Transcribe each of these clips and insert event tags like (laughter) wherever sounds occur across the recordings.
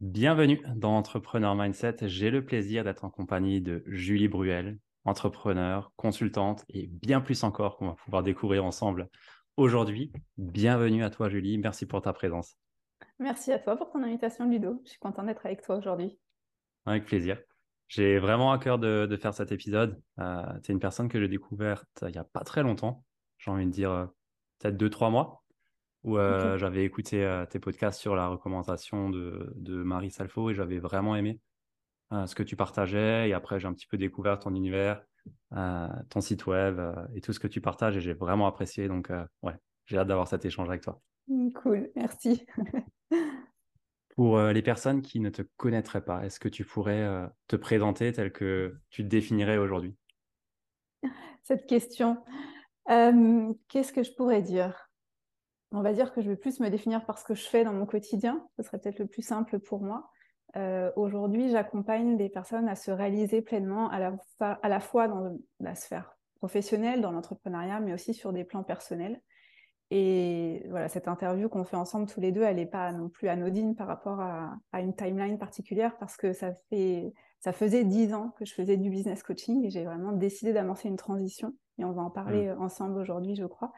Bienvenue dans Entrepreneur Mindset. J'ai le plaisir d'être en compagnie de Julie Bruel, entrepreneur, consultante et bien plus encore qu'on va pouvoir découvrir ensemble aujourd'hui. Bienvenue à toi Julie, merci pour ta présence. Merci à toi pour ton invitation Ludo. Je suis contente d'être avec toi aujourd'hui. Avec plaisir. J'ai vraiment à cœur de, faire cet épisode. Euh, tu es une personne que j'ai découverte il n'y a pas très longtemps, j'ai envie de dire euh, peut-être deux, trois mois où euh, j'avais écouté euh, tes podcasts sur la recommandation de, de Marie Salfo et j'avais vraiment aimé euh, ce que tu partageais. Et après, j'ai un petit peu découvert ton univers, ton site web et tout ce que tu partages et j'ai vraiment apprécié. Donc, ouais, j'ai hâte d'avoir cet échange avec toi. Mmh, cool, merci. (laughs) Pour les personnes qui ne te connaîtraient pas, est-ce que tu pourrais te présenter tel que tu te définirais aujourd'hui? Cette question, qu'est-ce que je pourrais dire? On va dire que je vais plus me définir par ce que je fais dans mon quotidien. Ce serait peut-être le plus simple pour moi. Euh, aujourd'hui, j'accompagne des personnes à se réaliser pleinement à la, à la fois dans la sphère professionnelle, dans l'entrepreneuriat, mais aussi sur des plans personnels. Et voilà, cette interview qu'on fait ensemble tous les deux, elle n'est pas non plus anodine par rapport à, une timeline particulière parce que ça, fait, ça faisait dix ans que je faisais du business coaching et j'ai vraiment décidé d'amorcer une transition. Et on va en parler mmh. ensemble aujourd'hui, je crois.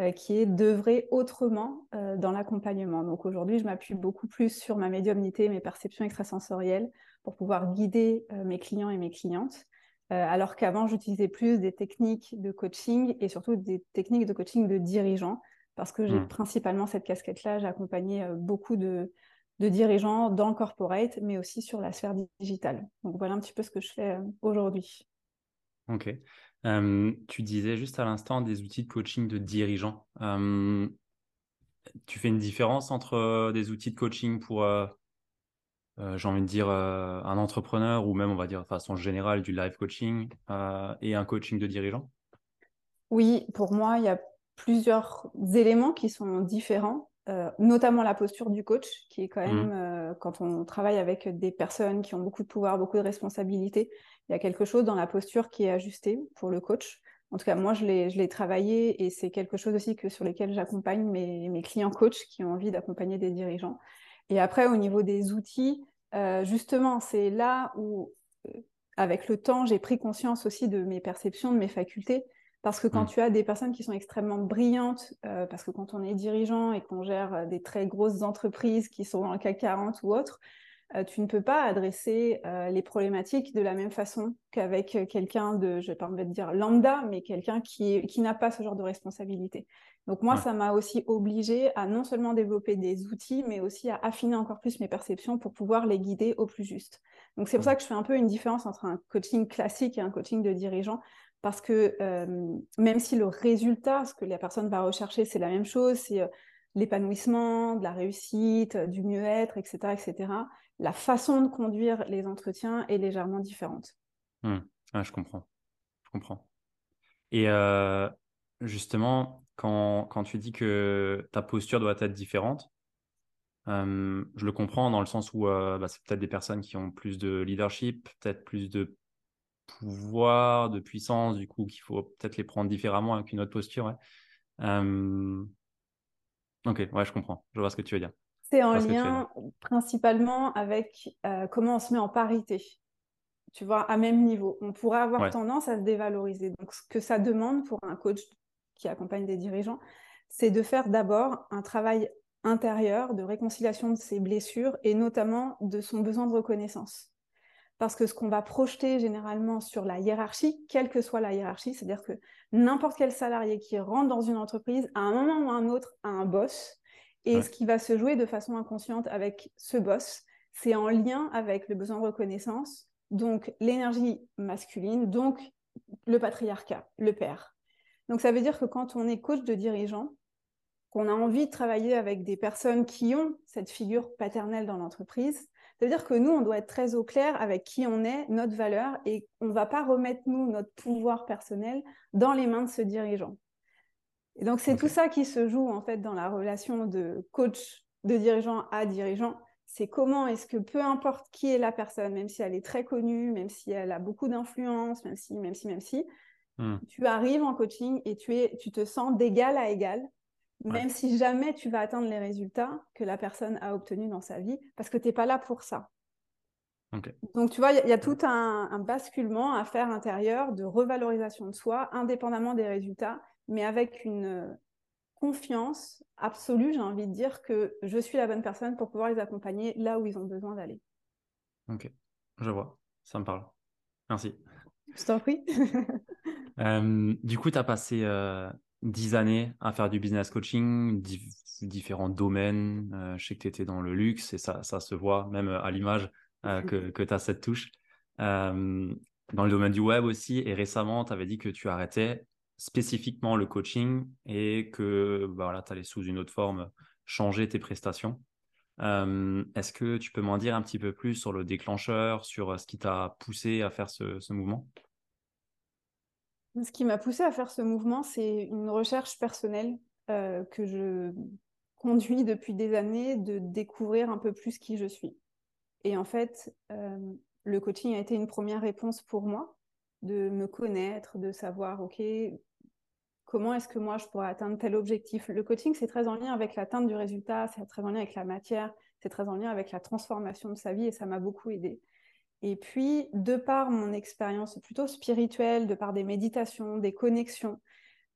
Euh, qui est d'œuvrer autrement euh, dans l'accompagnement. Donc aujourd'hui, je m'appuie beaucoup plus sur ma médiumnité, mes perceptions extrasensorielles pour pouvoir guider euh, mes clients et mes clientes. alors qu'avant, j'utilisais plus des techniques de coaching et surtout des techniques de coaching de dirigeants parce que j'ai mmh. principalement cette casquette-là. J'ai accompagné beaucoup de, de dirigeants dans le corporate, mais aussi sur la sphère digitale. Donc voilà un petit peu ce que je fais aujourd'hui. Ok tu disais juste à l'instant des outils de coaching de dirigeants. tu fais une différence entre des outils de coaching pour, j'ai envie de dire, un entrepreneur ou même, on va dire, de façon générale, du live coaching et un coaching de dirigeants Oui, pour moi, il y a plusieurs éléments qui sont différents. notamment la posture du coach, qui est quand mmh. même, quand on travaille avec des personnes qui ont beaucoup de pouvoir, beaucoup de responsabilités, il y a quelque chose dans la posture qui est ajusté pour le coach. En tout cas, moi, je l'ai travaillé et c'est quelque chose aussi que, sur lesquels j'accompagne mes, clients coachs qui ont envie d'accompagner des dirigeants. Et après, au niveau des outils, euh, justement, c'est là où, euh, avec le temps, j'ai pris conscience aussi de mes perceptions, de mes facultés. Parce que quand mmh. tu as des personnes qui sont extrêmement brillantes, euh, parce que quand on est dirigeant et qu'on gère des très grosses entreprises qui sont dans le CAC 40 ou autres, euh, tu ne peux pas adresser euh, les problématiques de la même façon qu'avec euh, quelqu'un de, je vais pas envie de dire lambda, mais quelqu'un qui, qui n'a pas ce genre de responsabilité. Donc moi, ça m'a aussi obligé à non seulement développer des outils, mais aussi à affiner encore plus mes perceptions pour pouvoir les guider au plus juste. Donc c'est pour ça que je fais un peu une différence entre un coaching classique et un coaching de dirigeant, parce que même si le résultat, ce que la personne va rechercher, c'est la même chose, c'est l'épanouissement, de la réussite, du mieux-être, etc., etc la façon de conduire les entretiens est légèrement différente. Mmh. je comprends. Je comprends. Et euh, justement, quand, tu dis que ta posture doit être différente, euh, je le comprends dans le sens où euh, bah, c'est peut-être des personnes qui ont plus de leadership, peut-être plus de pouvoir, de puissance, du coup, qu'il faut peut-être les prendre différemment avec une autre posture. Ok, ouais, je comprends. Je vois ce que tu veux dire. C'est en lien principalement avec euh, comment on se met en parité, tu vois, à même niveau. On pourrait avoir tendance à se dévaloriser. Donc, ce que ça demande pour un coach qui accompagne des dirigeants, c'est de faire d'abord un travail intérieur de réconciliation de ses blessures et notamment de son besoin de reconnaissance. Parce que ce qu'on va projeter généralement sur la hiérarchie, quelle que soit la hiérarchie, c'est-à-dire que n'importe quel salarié qui rentre dans une entreprise, à un moment ou à un autre, a un boss, et ce qui va se jouer de façon inconsciente avec ce boss, c'est en lien avec le besoin de reconnaissance, donc l'énergie masculine, donc le patriarcat, le père. Donc ça veut dire que quand on est coach de dirigeant, qu'on a envie de travailler avec des personnes qui ont cette figure paternelle dans l'entreprise, ça veut dire que nous, on doit être très au clair avec qui on est, notre valeur, et on ne va pas remettre, nous, notre pouvoir personnel dans les mains de ce dirigeant. Et donc, c'est tout ça qui se joue, en fait, dans la relation de coach, de dirigeant à dirigeant. C'est comment est-ce que, peu importe qui est la personne, même si elle est très connue, même si elle a beaucoup d'influence, même si, même si, même si, hmm. tu arrives en coaching et tu, es, tu te sens d'égal à égal même si jamais tu vas atteindre les résultats que la personne a obtenus dans sa vie, parce que tu n'es pas là pour ça. Donc, tu vois, il y, a tout un, basculement à faire intérieur de revalorisation de soi, indépendamment des résultats, mais avec une euh, confiance absolue, j'ai envie de dire, que je suis la bonne personne pour pouvoir les accompagner là où ils ont besoin d'aller. Ok, je vois, ça me parle. Merci. Je t'en prie. (laughs) (laughs) Euh, du coup, tu as passé euh, dix années à faire du business coaching, différents domaines. Euh, je sais que tu étais dans le luxe et ça, ça se voit même à l'image (laughs) que, que tu as cette touche. dans le domaine du web aussi. Et récemment, tu avais dit que tu arrêtais spécifiquement le coaching et que bah, voilà, tu allais sous une autre forme changer tes prestations. Est-ce que tu peux m'en dire un petit peu plus sur le déclencheur, sur ce qui t'a poussé à faire ce, mouvement? Ce qui m'a poussé à faire ce mouvement, c'est une recherche personnelle euh, que je conduis depuis des années de découvrir un peu plus qui je suis. Et en fait, euh, le coaching a été une première réponse pour moi, de me connaître, de savoir, OK, comment est-ce que moi je pourrais atteindre tel objectif? Le coaching, c'est très en lien avec l'atteinte du résultat, c'est très en lien avec la matière, c'est très en lien avec la transformation de sa vie et ça m'a beaucoup aidé. Et puis, de par mon expérience plutôt spirituelle, de par des méditations, des connexions,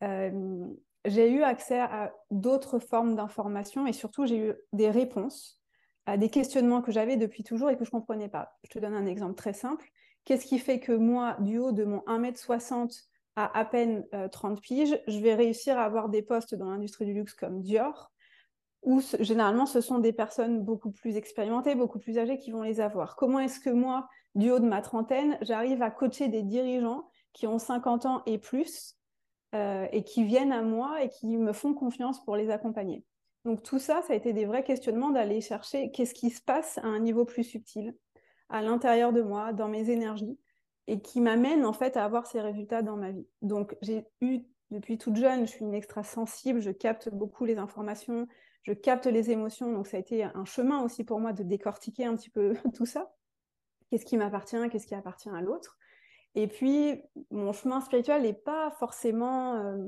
euh, j'ai eu accès à d'autres formes d'informations et surtout, j'ai eu des réponses à des questionnements que j'avais depuis toujours et que je ne comprenais pas. Je te donne un exemple très simple. Qu'est-ce qui fait que moi, du haut de mon 1m60 à à peine 30 euh, piges, je vais réussir à avoir des postes dans l'industrie du luxe comme Dior où généralement ce sont des personnes beaucoup plus expérimentées, beaucoup plus âgées qui vont les avoir. Comment est-ce que moi, du haut de ma trentaine, j'arrive à coacher des dirigeants qui ont 50 ans et plus euh, et qui viennent à moi et qui me font confiance pour les accompagner? Donc tout ça, ça a été des vrais questionnements d'aller chercher qu'est-ce qui se passe à un niveau plus subtil, à l'intérieur de moi, dans mes énergies, et qui m'amène en fait à avoir ces résultats dans ma vie. Donc j'ai eu depuis toute jeune, je suis une extra sensible, je capte beaucoup les informations, je capte les émotions. Donc, ça a été un chemin aussi pour moi de décortiquer un petit peu (laughs) tout ça. Qu'est-ce qui m'appartient, qu'est-ce qui appartient à l'autre? Et puis, mon chemin spirituel n'est pas forcément euh,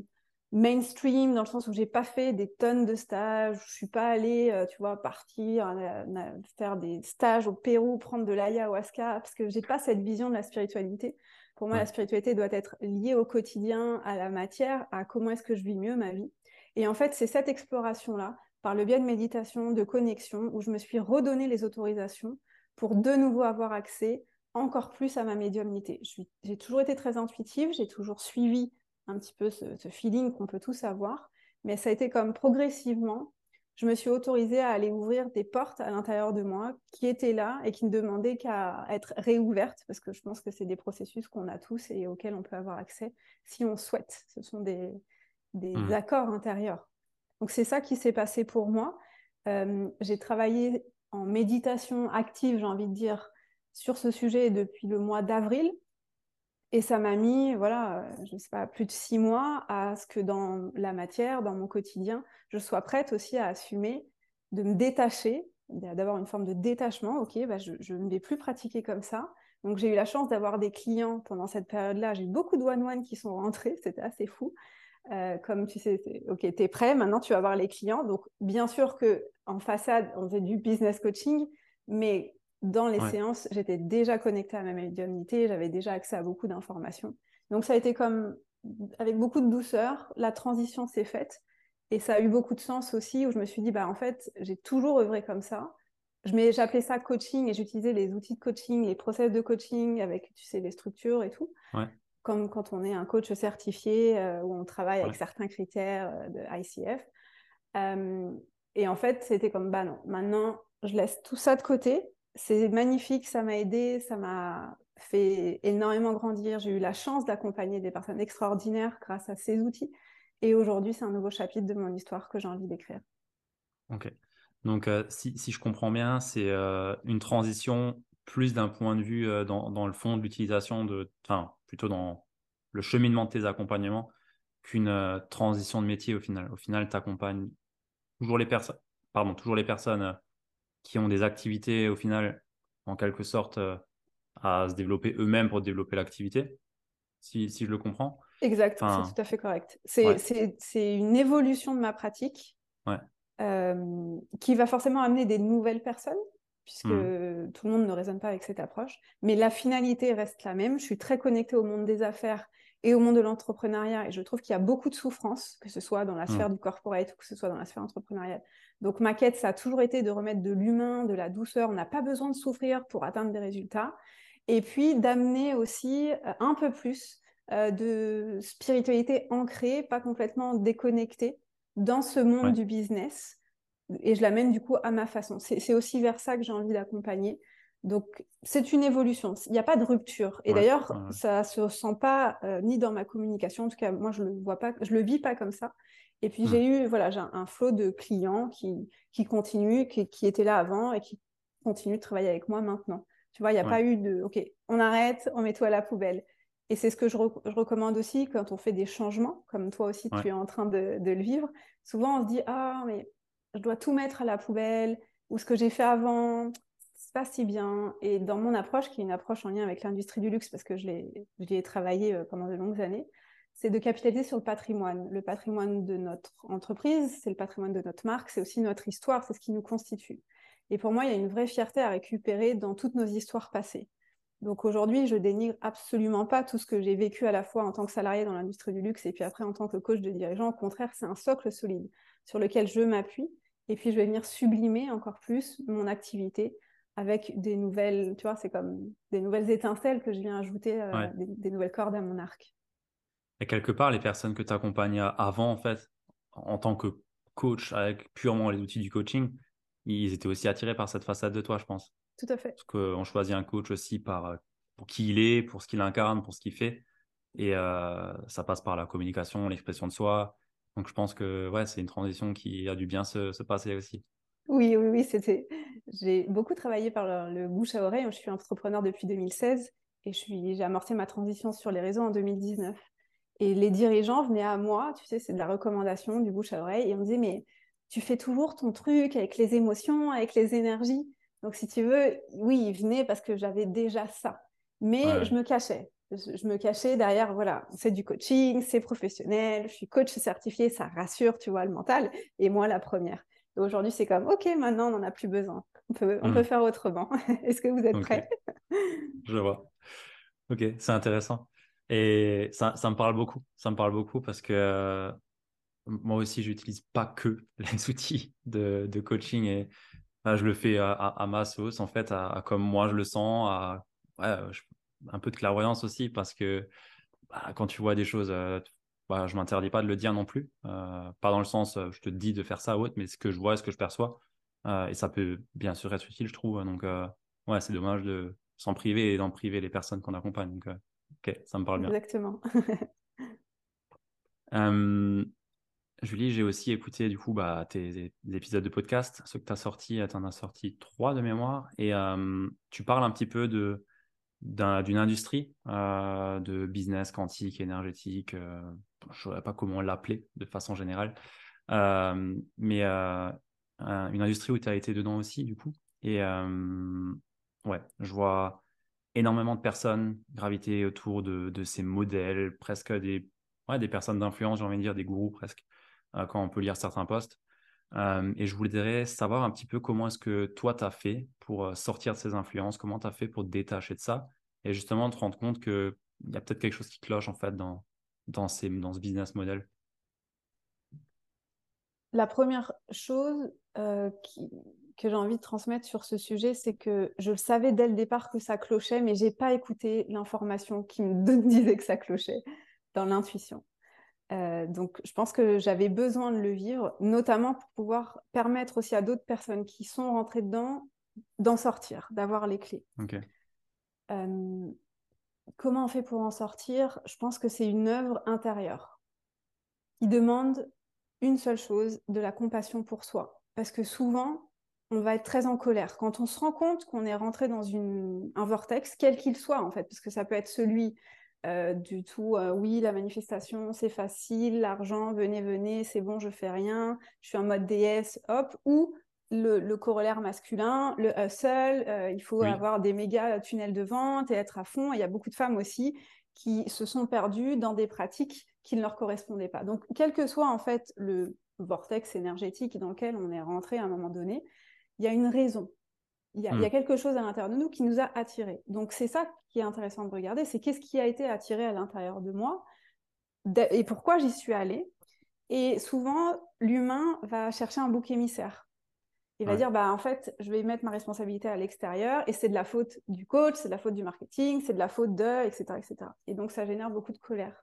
mainstream dans le sens où j'ai pas fait des tonnes de stages, je suis pas allée, euh, tu vois, partir euh, faire des stages au Pérou, prendre de l'ayahuasca, parce que j'ai pas cette vision de la spiritualité. Pour moi, la spiritualité doit être liée au quotidien, à la matière, à comment est-ce que je vis mieux ma vie. Et en fait, c'est cette exploration-là par le biais de méditation, de connexion, où je me suis redonné les autorisations pour de nouveau avoir accès encore plus à ma médiumnité. J'ai toujours été très intuitive, j'ai toujours suivi un petit peu ce, feeling qu'on peut tous avoir, mais ça a été comme progressivement, je me suis autorisée à aller ouvrir des portes à l'intérieur de moi qui étaient là et qui ne demandaient qu'à être réouvertes, parce que je pense que c'est des processus qu'on a tous et auxquels on peut avoir accès si on souhaite. Ce sont des, mmh. accords intérieurs. Donc c'est ça qui s'est passé pour moi. Euh, j'ai travaillé en méditation active, j'ai envie de dire, sur ce sujet depuis le mois d'avril. Et ça m'a mis, voilà, euh, je ne sais pas, plus de six mois à ce que dans la matière, dans mon quotidien, je sois prête aussi à assumer de me détacher, d'avoir une forme de détachement. Ok, bah je, ne vais plus pratiquer comme ça. Donc j'ai eu la chance d'avoir des clients pendant cette période-là. J'ai eu beaucoup de one-one qui sont rentrés, (laughs) c'était assez fou. Euh, comme tu sais, ok, tu es prêt, maintenant tu vas voir les clients. Donc, bien sûr que en façade, on faisait du business coaching, mais dans les séances, j'étais déjà connectée à ma médiumnité, j'avais déjà accès à beaucoup d'informations. Donc, ça a été comme avec beaucoup de douceur, la transition s'est faite et ça a eu beaucoup de sens aussi où je me suis dit, bah en fait, j'ai toujours œuvré comme ça. J'appelais ça coaching et j'utilisais les outils de coaching, les process de coaching avec, tu sais, les structures et tout. Ouais comme quand on est un coach certifié euh, où on travaille avec certains critères euh, de ICF. Euh, et en fait, c'était comme, bah non, maintenant, je laisse tout ça de côté. C'est magnifique, ça m'a aidé, ça m'a fait énormément grandir. J'ai eu la chance d'accompagner des personnes extraordinaires grâce à ces outils. Et aujourd'hui, c'est un nouveau chapitre de mon histoire que j'ai envie d'écrire. Ok. Donc, euh, si, je comprends bien, c'est euh, une transition plus d'un point de vue euh, dans, dans, le fond de l'utilisation de, enfin, plutôt dans le cheminement de tes accompagnements qu'une transition de métier au final. Au final, tu accompagnes toujours les personnes, pardon, toujours les personnes qui ont des activités au final, en quelque sorte, à se développer eux-mêmes pour développer l'activité, si, si, je le comprends. Exact, c'est tout à fait correct. C'est une évolution de ma pratique. Ouais. Euh, qui va forcément amener des nouvelles personnes, puisque mmh. tout le monde ne raisonne pas avec cette approche. Mais la finalité reste la même. Je suis très connectée au monde des affaires et au monde de l'entrepreneuriat, et je trouve qu'il y a beaucoup de souffrance, que ce soit dans la mmh. sphère du corporate ou que ce soit dans la sphère entrepreneuriale. Donc ma quête, ça a toujours été de remettre de l'humain, de la douceur. On n'a pas besoin de souffrir pour atteindre des résultats. Et puis d'amener aussi euh, un peu plus euh, de spiritualité ancrée, pas complètement déconnectée, dans ce monde du business et je l'amène du coup à ma façon. C'est aussi vers ça que j'ai envie d'accompagner. Donc, c'est une évolution. Il n'y a pas de rupture. Et d'ailleurs, ça ne se sent pas euh, ni dans ma communication. En tout cas, moi, je le vois pas, je le vis pas comme ça. Et puis, j'ai mmh. eu, voilà, j'ai un, flot de clients qui, qui continuent, qui, qui, étaient là avant et qui continuent de travailler avec moi maintenant. Tu vois, il n'y a pas eu de, OK, on arrête, on met tout à la poubelle. Et c'est ce que je, recommande aussi quand on fait des changements, comme toi aussi tu es en train de, le vivre. Souvent on se dit ah mais je dois tout mettre à la poubelle ou ce que j'ai fait avant c'est pas si bien. Et dans mon approche, qui est une approche en lien avec l'industrie du luxe parce que je l'ai travaillé euh, pendant de longues années, c'est de capitaliser sur le patrimoine. Le patrimoine de notre entreprise, c'est le patrimoine de notre marque, c'est aussi notre histoire, c'est ce qui nous constitue. Et pour moi, il y a une vraie fierté à récupérer dans toutes nos histoires passées. Donc aujourd'hui, je dénigre absolument pas tout ce que j'ai vécu à la fois en tant que salarié dans l'industrie du luxe et puis après en tant que coach de dirigeant. Au contraire, c'est un socle solide sur lequel je m'appuie et puis je vais venir sublimer encore plus mon activité avec des nouvelles, tu vois, c'est comme des nouvelles étincelles que je viens ajouter, euh, des, nouvelles cordes à mon arc. Et quelque part, les personnes que tu accompagnes avant, en fait, en tant que coach avec purement les outils du coaching, ils étaient aussi attirés par cette façade de toi, je pense. Tout à fait. Parce qu'on choisit un coach aussi par, euh, pour qui il est, pour ce qu'il incarne, pour ce qu'il fait. Et euh, ça passe par la communication, l'expression de soi. Donc je pense que ouais, c'est une transition qui a dû bien se, se passer aussi. Oui, oui, oui, c'était. J'ai beaucoup travaillé par le, bouche à oreille. Je suis entrepreneur depuis 2016 et je suis... j'ai amorcé ma transition sur les réseaux en 2019. Et les dirigeants venaient à moi, tu sais, c'est de la recommandation, du bouche à oreille, et on me disait, mais tu fais toujours ton truc avec les émotions, avec les énergies. Donc, si tu veux, oui, il venait parce que j'avais déjà ça. Mais je me cachais. Je, me cachais derrière, voilà, c'est du coaching, c'est professionnel, je suis coach certifié, ça rassure, tu vois, le mental. Et moi, la première. Et aujourd'hui, c'est comme, OK, maintenant, on n'en a plus besoin. On peut, on peut hmm. faire autrement. (laughs) Est-ce que vous êtes prêts? Je vois. OK, c'est intéressant. Et ça, me parle beaucoup. Ça me parle beaucoup parce que euh, moi aussi, j'utilise pas que (laughs) les outils de, coaching et je le fais à, ma sauce, en fait, à, comme moi je le sens, à un peu de clairvoyance aussi, parce que bah, quand tu vois des choses, euh, bah, je m'interdis pas de le dire non plus. Euh, pas dans le sens, euh, je te dis de faire ça ou autre, mais ce que je vois, ce que je perçois. et ça peut bien sûr être utile, je trouve. Donc, ouais, c'est dommage de s'en priver et d'en priver les personnes qu'on accompagne. Ok, ça me parle bien. Exactement. Julie, j'ai aussi écouté du coup bah, tes, épisodes de podcast, ceux que tu as sortis, tu en as sorti trois de mémoire, et tu parles un petit peu de, d'une industrie euh, de business quantique, énergétique, euh, je ne saurais pas comment l'appeler de façon générale, euh, mais une industrie où tu as été dedans aussi du coup. Et ouais, je vois énormément de personnes graviter autour de, de ces modèles, presque des, ouais, des personnes d'influence, j'ai envie de dire des gourous presque, euh, quand on peut lire certains posts. Euh, et je voudrais savoir un petit peu comment est-ce que toi, tu as fait pour euh, sortir de ces influences, comment tu as fait pour te détacher de ça et justement te rendre compte qu'il y a peut-être quelque chose qui cloche en fait dans, dans, ces, dans ce business model. La première chose qui, que j'ai envie de transmettre sur ce sujet, c'est que je le savais dès le départ que ça clochait, mais j'ai pas écouté l'information qui me (laughs) disait que ça clochait dans l'intuition. Euh, donc, je pense que j'avais besoin de le vivre, notamment pour pouvoir permettre aussi à d'autres personnes qui sont rentrées dedans d'en sortir, d'avoir les clés. Euh, comment on fait pour en sortir? Je pense que c'est une œuvre intérieure. qui demande une seule chose, de la compassion pour soi. Parce que souvent, on va être très en colère. Quand on se rend compte qu'on est rentré dans un vortex, quel qu'il soit en fait, parce que ça peut être celui euh, du tout, euh, oui, la manifestation, c'est facile, l'argent, venez, venez, c'est bon, je fais rien, je suis en mode déesse, hop, ou le, corollaire masculin, le hustle, euh, il faut avoir des méga tunnels de vente et être à fond. Il y a beaucoup de femmes aussi qui se sont perdues dans des pratiques qui ne leur correspondaient pas. Donc, quel que soit en fait le vortex énergétique dans lequel on est rentré à un moment donné, il y a une raison. Il y a, hmm. quelque chose à l'intérieur de nous qui nous a attirés. Donc, c'est ça qui est intéressant de regarder, c'est qu'est-ce qui a été attiré à l'intérieur de moi et pourquoi j'y suis allée. Et souvent, l'humain va chercher un bouc émissaire. Il va dire, bah, en fait, je vais mettre ma responsabilité à l'extérieur et c'est de la faute du coach, c'est de la faute du marketing, c'est de la faute de, etc., etc. Et donc, ça génère beaucoup de colère.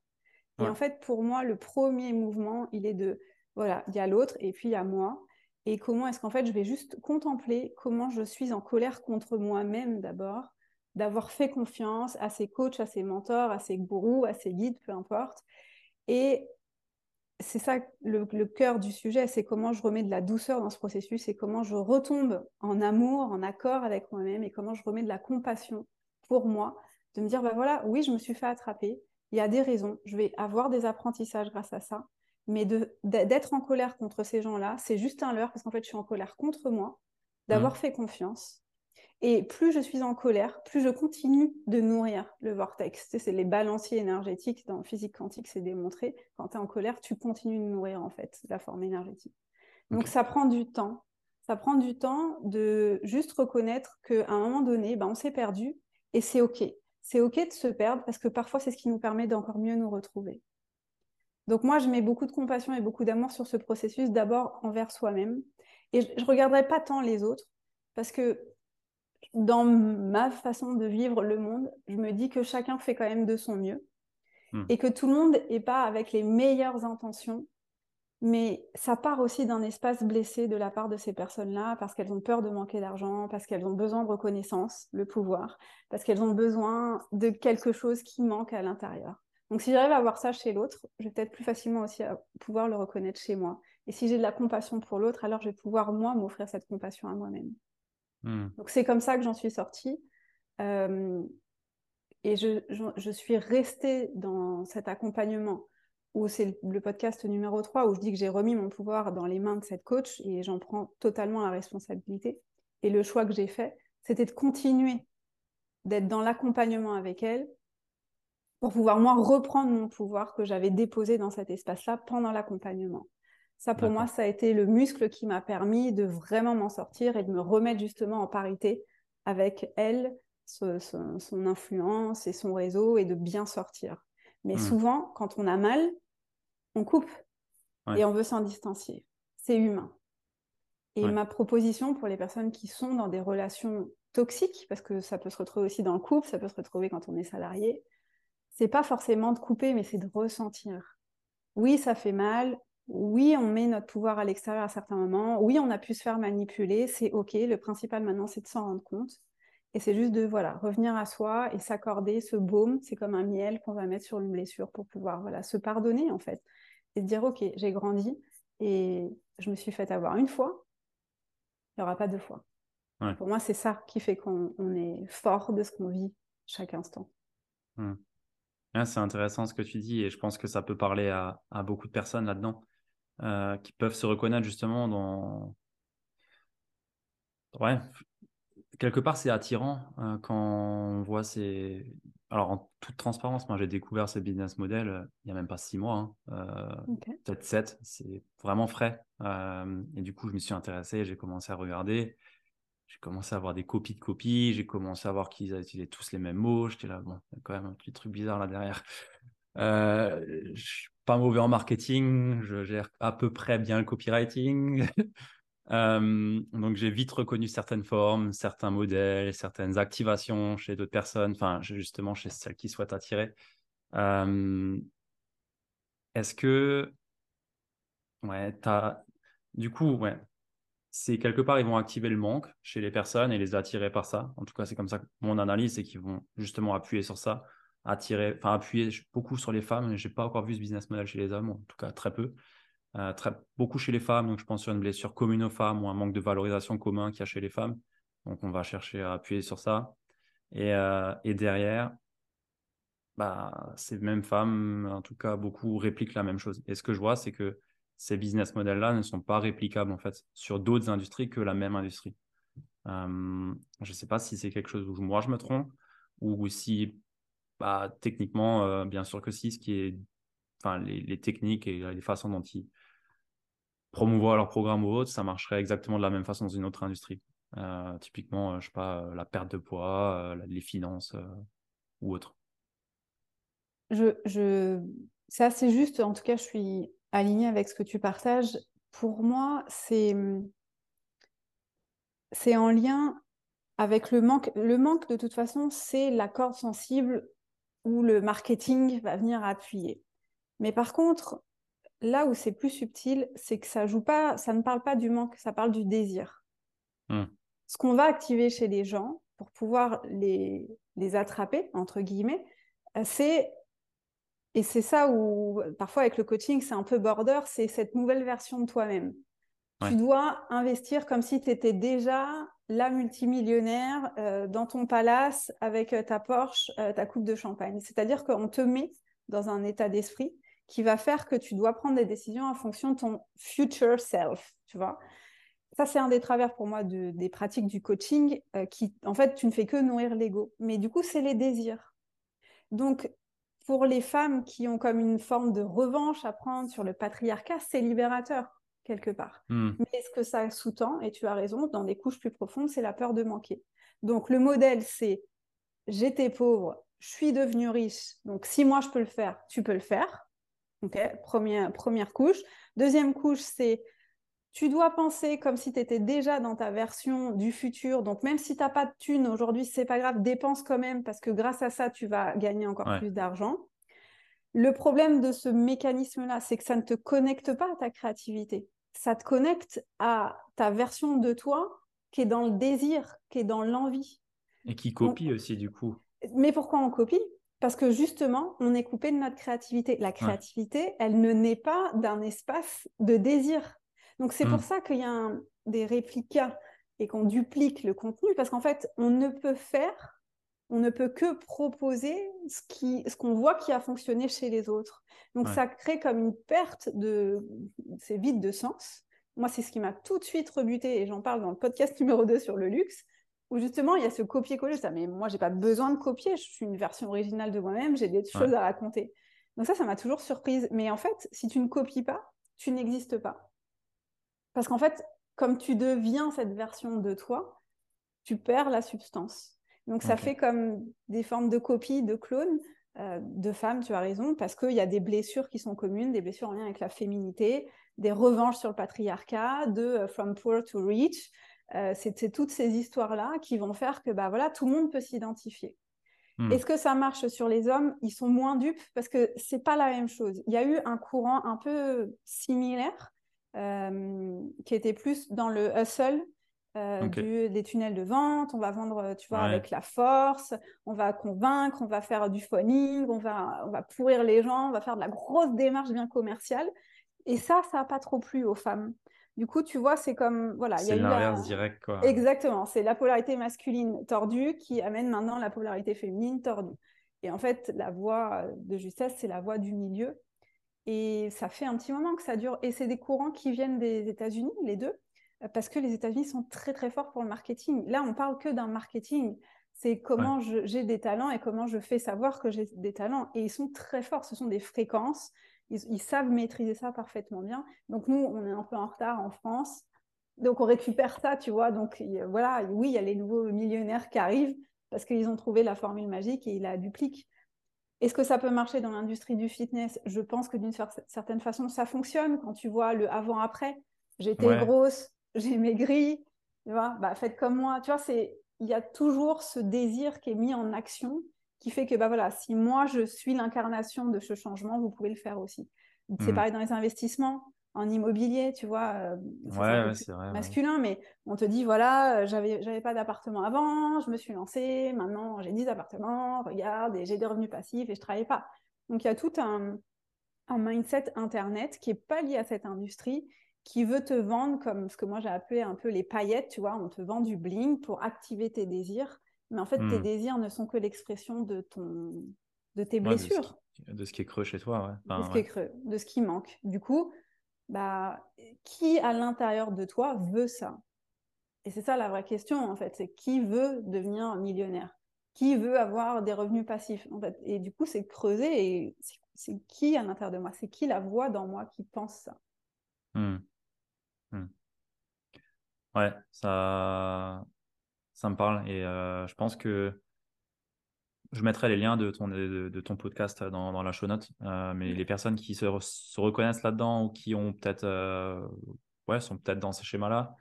Et en fait, pour moi, le premier mouvement, il est de, voilà, il y a l'autre et puis il y a moi. Et comment est-ce qu'en fait, je vais juste contempler comment je suis en colère contre moi-même d'abord, d'avoir fait confiance à ces coachs, à ces mentors, à ces gourous, à ces guides, peu importe. Et c'est ça le, cœur du sujet, c'est comment je remets de la douceur dans ce processus et comment je retombe en amour, en accord avec moi-même et comment je remets de la compassion pour moi, de me dire, bah voilà, oui, je me suis fait attraper, il y a des raisons, je vais avoir des apprentissages grâce à ça, mais d'être en colère contre ces gens-là, c'est juste un leurre parce qu'en fait, je suis en colère contre moi, d'avoir mmh. fait confiance et plus je suis en colère, plus je continue de nourrir le vortex. c'est les balanciers énergétiques dans physique quantique, c'est démontré. Quand tu es en colère, tu continues de nourrir en fait la forme énergétique. Donc ça prend du temps. Ça prend du temps de juste reconnaître qu'à un moment donné, ben, on s'est perdu et c'est OK. C'est OK de se perdre parce que parfois c'est ce qui nous permet d'encore mieux nous retrouver. Donc moi, je mets beaucoup de compassion et beaucoup d'amour sur ce processus, d'abord envers soi-même. Et je ne regarderai pas tant les autres parce que dans ma façon de vivre le monde, je me dis que chacun fait quand même de son mieux hmm. et que tout le monde n'est pas avec les meilleures intentions, mais ça part aussi d'un espace blessé de la part de ces personnes-là parce qu'elles ont peur de manquer d'argent, parce qu'elles ont besoin de reconnaissance, le pouvoir, parce qu'elles ont besoin de quelque chose qui manque à l'intérieur. Donc si j'arrive à voir ça chez l'autre, je vais peut-être plus facilement aussi pouvoir le reconnaître chez moi. Et si j'ai de la compassion pour l'autre, alors je vais pouvoir moi m'offrir cette compassion à moi-même. Hmm. Donc c'est comme ça que j'en suis sortie. Euh, et je, suis restée dans cet accompagnement où c'est le podcast numéro 3 où je dis que j'ai remis mon pouvoir dans les mains de cette coach et j'en prends totalement la responsabilité. Et le choix que j'ai fait, c'était de continuer d'être dans l'accompagnement avec elle pour pouvoir moi reprendre mon pouvoir que j'avais déposé dans cet espace-là pendant l'accompagnement. Ça, pour moi, ça a été le muscle qui m'a permis de vraiment m'en sortir et de me remettre justement en parité avec elle, son, influence et son réseau et de bien sortir. Mais mmh. souvent, quand on a mal, on coupe et on veut s'en distancier. C'est humain. Et ma proposition pour les personnes qui sont dans des relations toxiques, parce que ça peut se retrouver aussi dans le couple, ça peut se retrouver quand on est salarié, c'est pas forcément de couper, mais c'est de ressentir. Oui, ça fait mal oui, on met notre pouvoir à l'extérieur à certains moments. Oui, on a pu se faire manipuler. C'est OK. Le principal maintenant, c'est de s'en rendre compte. Et c'est juste de voilà, revenir à soi et s'accorder ce baume. C'est comme un miel qu'on va mettre sur une blessure pour pouvoir voilà, se pardonner, en fait. Et se dire OK, j'ai grandi et je me suis fait avoir une fois. Il n'y aura pas deux fois. Pour moi, c'est ça qui fait qu'on est fort de ce qu'on vit chaque instant. Mmh. c'est intéressant ce que tu dis et je pense que ça peut parler à, à beaucoup de personnes là-dedans. Euh, qui peuvent se reconnaître justement dans. Ouais, quelque part, c'est attirant euh, quand on voit ces. Alors, en toute transparence, moi, j'ai découvert ce business model euh, il n'y a même pas six mois, hein, peut-être sept, c'est vraiment frais. et du coup, je me suis intéressé, j'ai commencé à regarder, j'ai commencé à avoir des copies de copies, j'ai commencé à voir qu'ils utilisaient tous les mêmes mots. J'étais là, bon, il y a quand même un petit truc bizarre là derrière. (laughs) Euh, je suis pas mauvais en marketing, je gère à peu près bien le copywriting. (laughs) Donc j'ai vite reconnu certaines formes, certains modèles, certaines activations chez d'autres personnes, enfin justement chez celles qui souhaitent attirer. Est-ce que, ouais, as, du coup, ouais, c'est quelque part ils vont activer le manque chez les personnes et les attirer par ça. En tout cas, c'est comme ça que mon analyse, c'est qu'ils vont justement appuyer sur ça attirer, enfin appuyer beaucoup sur les femmes. J'ai pas encore vu ce business model chez les hommes, en tout cas très peu. Euh, très, beaucoup chez les femmes, donc je pense sur une blessure commune aux femmes ou un manque de valorisation commun qu'il y a chez les femmes. Donc on va chercher à appuyer sur ça. Et, euh, et derrière, bah, ces mêmes femmes, en tout cas beaucoup, répliquent la même chose. Et ce que je vois, c'est que ces business models-là ne sont pas réplicables en fait sur d'autres industries que la même industrie. Euh, je ne sais pas si c'est quelque chose où moi je me trompe ou si bah, techniquement, bien sûr que si, ce qui est, enfin, les, techniques et les façons dont ils promouvoient leur programme ou autre, ça marcherait exactement de la même façon dans une autre industrie. Euh, typiquement, je sais pas, la perte de poids, les finances ou autre. Je... C'est assez juste, en tout cas, je suis alignée avec ce que tu partages. Pour moi, c'est c'est en lien avec le manque. Le manque, de toute façon, c'est la corde sensible où le marketing va venir appuyer. Mais par contre, là où c'est plus subtil, c'est que ça joue pas, ça ne parle pas du manque, ça parle du désir. Hmm. Ce qu'on va activer chez les gens pour pouvoir les, les attraper, entre guillemets, euh, c'est et c'est ça où parfois avec le coaching, c'est un peu border, c'est cette nouvelle version de toi-même. Tu dois investir comme si tu étais déjà la multimillionnaire euh, dans ton palace avec euh, ta Porsche, euh, ta coupe de champagne. C'est-à-dire qu'on te met dans un état d'esprit qui va faire que tu dois prendre des décisions en fonction de ton future self, tu vois. Ça, c'est un des travers pour moi des pratiques du coaching qui, en fait, tu ne fais que nourrir l'ego. Mais du coup, c'est les désirs. Donc, pour les femmes qui ont comme une forme de revanche à prendre sur le patriarcat, c'est libérateur quelque part. Hmm. Mais ce que ça sous-tend, et tu as raison, dans des couches plus profondes, c'est la peur de manquer. Donc le modèle, c'est j'étais pauvre, je suis devenue riche, donc si moi je peux le faire, tu peux le faire. Première, première couche. Deuxième couche, c'est tu dois penser comme si tu étais déjà dans ta version du futur. Donc même si tu n'as pas de thunes aujourd'hui, c'est pas grave, dépense quand même parce que grâce à ça, tu vas gagner encore plus d'argent. Le problème de ce mécanisme-là, c'est que ça ne te connecte pas à ta créativité ça te connecte à ta version de toi qui est dans le désir, qui est dans l'envie. Et qui copie aussi, du coup. Mais pourquoi on copie? Parce que justement, on est coupé de notre créativité. La créativité, elle ne naît pas d'un espace de désir. Donc, c'est pour hmm. ça qu'il y a des réplicas et qu'on duplique le contenu, parce qu'en fait, on ne peut faire, on ne peut que proposer ce qu'on ce qu'on voit qui a fonctionné chez les autres. Donc ça crée comme une perte de... C'est vide de sens. Moi, c'est ce qui m'a tout de suite rebuté, et j'en parle dans le podcast numéro 2 sur le luxe, où justement, il y a ce copier-coller. Ça, mais moi, j'ai pas besoin de copier, je suis une version originale de moi-même, j'ai des choses à raconter. Donc ça, ça m'a toujours surprise. Mais en fait, si tu ne copies pas, tu n'existes pas. Parce qu'en fait, comme tu deviens cette version de toi, tu perds la substance. Donc ça fait comme des formes de copies, de clones, euh, de femmes, tu as raison, parce qu'il y a des blessures qui sont communes, des blessures en lien avec la féminité, des revanches sur le patriarcat, de euh, From Poor to Rich. Euh, c'est toutes ces histoires-là qui vont faire que bah, voilà, tout le monde peut s'identifier. Hmm. Est-ce que ça marche sur les hommes? Ils sont moins dupes parce que c'est pas la même chose. Il y a eu un courant un peu similaire qui était plus dans le hustle, euh, des tunnels de vente, on va vendre, euh, tu vois, avec la force, on va convaincre, on va faire du phoning, on va, on va pourrir les gens, on va faire de la grosse démarche bien commerciale. Et ça, ça n'a pas trop plu aux femmes. Du coup, tu vois, c'est comme, voilà. C'est l'inverse direct, quoi. Exactement, c'est la polarité masculine tordue qui amène maintenant la polarité féminine tordue. Et en fait, la voie de justesse, c'est la voie du milieu. Et ça fait un petit moment que ça dure. Et c'est des courants qui viennent des États-Unis, les deux parce que les États-Unis sont très très forts pour le marketing. Là, on parle que d'un marketing. C'est comment j'ai des talents et comment je fais savoir que j'ai des talents. Et ils sont très forts. Ce sont des fréquences. Ils, savent maîtriser ça parfaitement bien. Donc nous, on est un peu en retard en France. Donc on récupère ça, tu vois. Donc voilà, oui, il y a les nouveaux millionnaires qui arrivent parce qu'ils ont trouvé la formule magique et ils la dupliquent. Est-ce que ça peut marcher dans l'industrie du fitness? Je pense que d'une certaine façon, ça fonctionne quand tu vois le avant-après. J'étais grosse, j'ai maigri, tu vois, bah, faites comme moi. Tu vois, c'est, il y a toujours ce désir qui est mis en action qui fait que, bah voilà, si moi je suis l'incarnation de ce changement, vous pouvez le faire aussi. C'est hmm. pareil dans les investissements. en immobilier, tu vois. Euh, ouais, c'est vrai. Masculin, mais on te dit voilà, j'avais, j'avais pas d'appartement avant, je me suis lancée, maintenant j'ai 10 appartements, regarde, et j'ai des revenus passifs et je travaille pas. Donc il y a tout un, un mindset internet qui est pas lié à cette industrie qui veut te vendre comme ce que moi j'ai appelé un peu les paillettes, tu vois, on te vend du bling pour activer tes désirs, mais en fait tes hmm. désirs ne sont que l'expression de ton de tes blessures. de, ce qui, est creux chez toi, ouais. de ce qui est creux, de ce qui manque. Du coup, bah, qui à l'intérieur de toi veut ça? Et c'est ça la vraie question en fait, c'est qui veut devenir millionnaire? Qui veut avoir des revenus passifs en fait? Et du coup, c'est creuser et c'est qui à l'intérieur de moi? C'est qui la voix dans moi qui pense ça? Mmh. Mmh. Ouais, ça, ça me parle et euh, je pense que je mettrai les liens de ton, de, ton podcast dans, dans, la show note. Euh, mais les personnes qui se, se reconnaissent là-dedans ou qui ont peut-être, euh, ouais, sont peut-être dans ces schémas-là,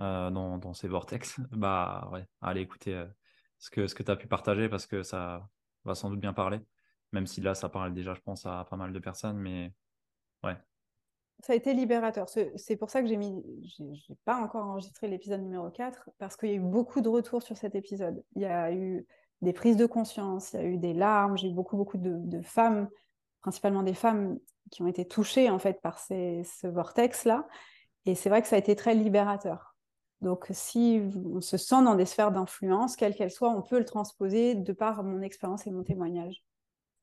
euh, dans, dans, ces vortex, (laughs) bah ouais, allez écouter ce que, ce que tu as pu partager parce que ça va sans doute bien parler. Même si là, ça parle déjà, je pense, à pas mal de personnes, mais ouais. Ça a été libérateur. C'est pour ça que j'ai mis, j'ai pas encore enregistré l'épisode numéro 4 parce qu'il y a eu beaucoup de retours sur cet épisode. Il y a eu des prises de conscience, il y a eu des larmes, j'ai eu beaucoup, beaucoup de, femmes, principalement des femmes qui ont été touchées en fait par ce vortex-là. Et c'est vrai que ça a été très libérateur. Donc, si on se sent dans des sphères d'influence, quelles qu'elles soient, on peut le transposer de par mon expérience et mon témoignage.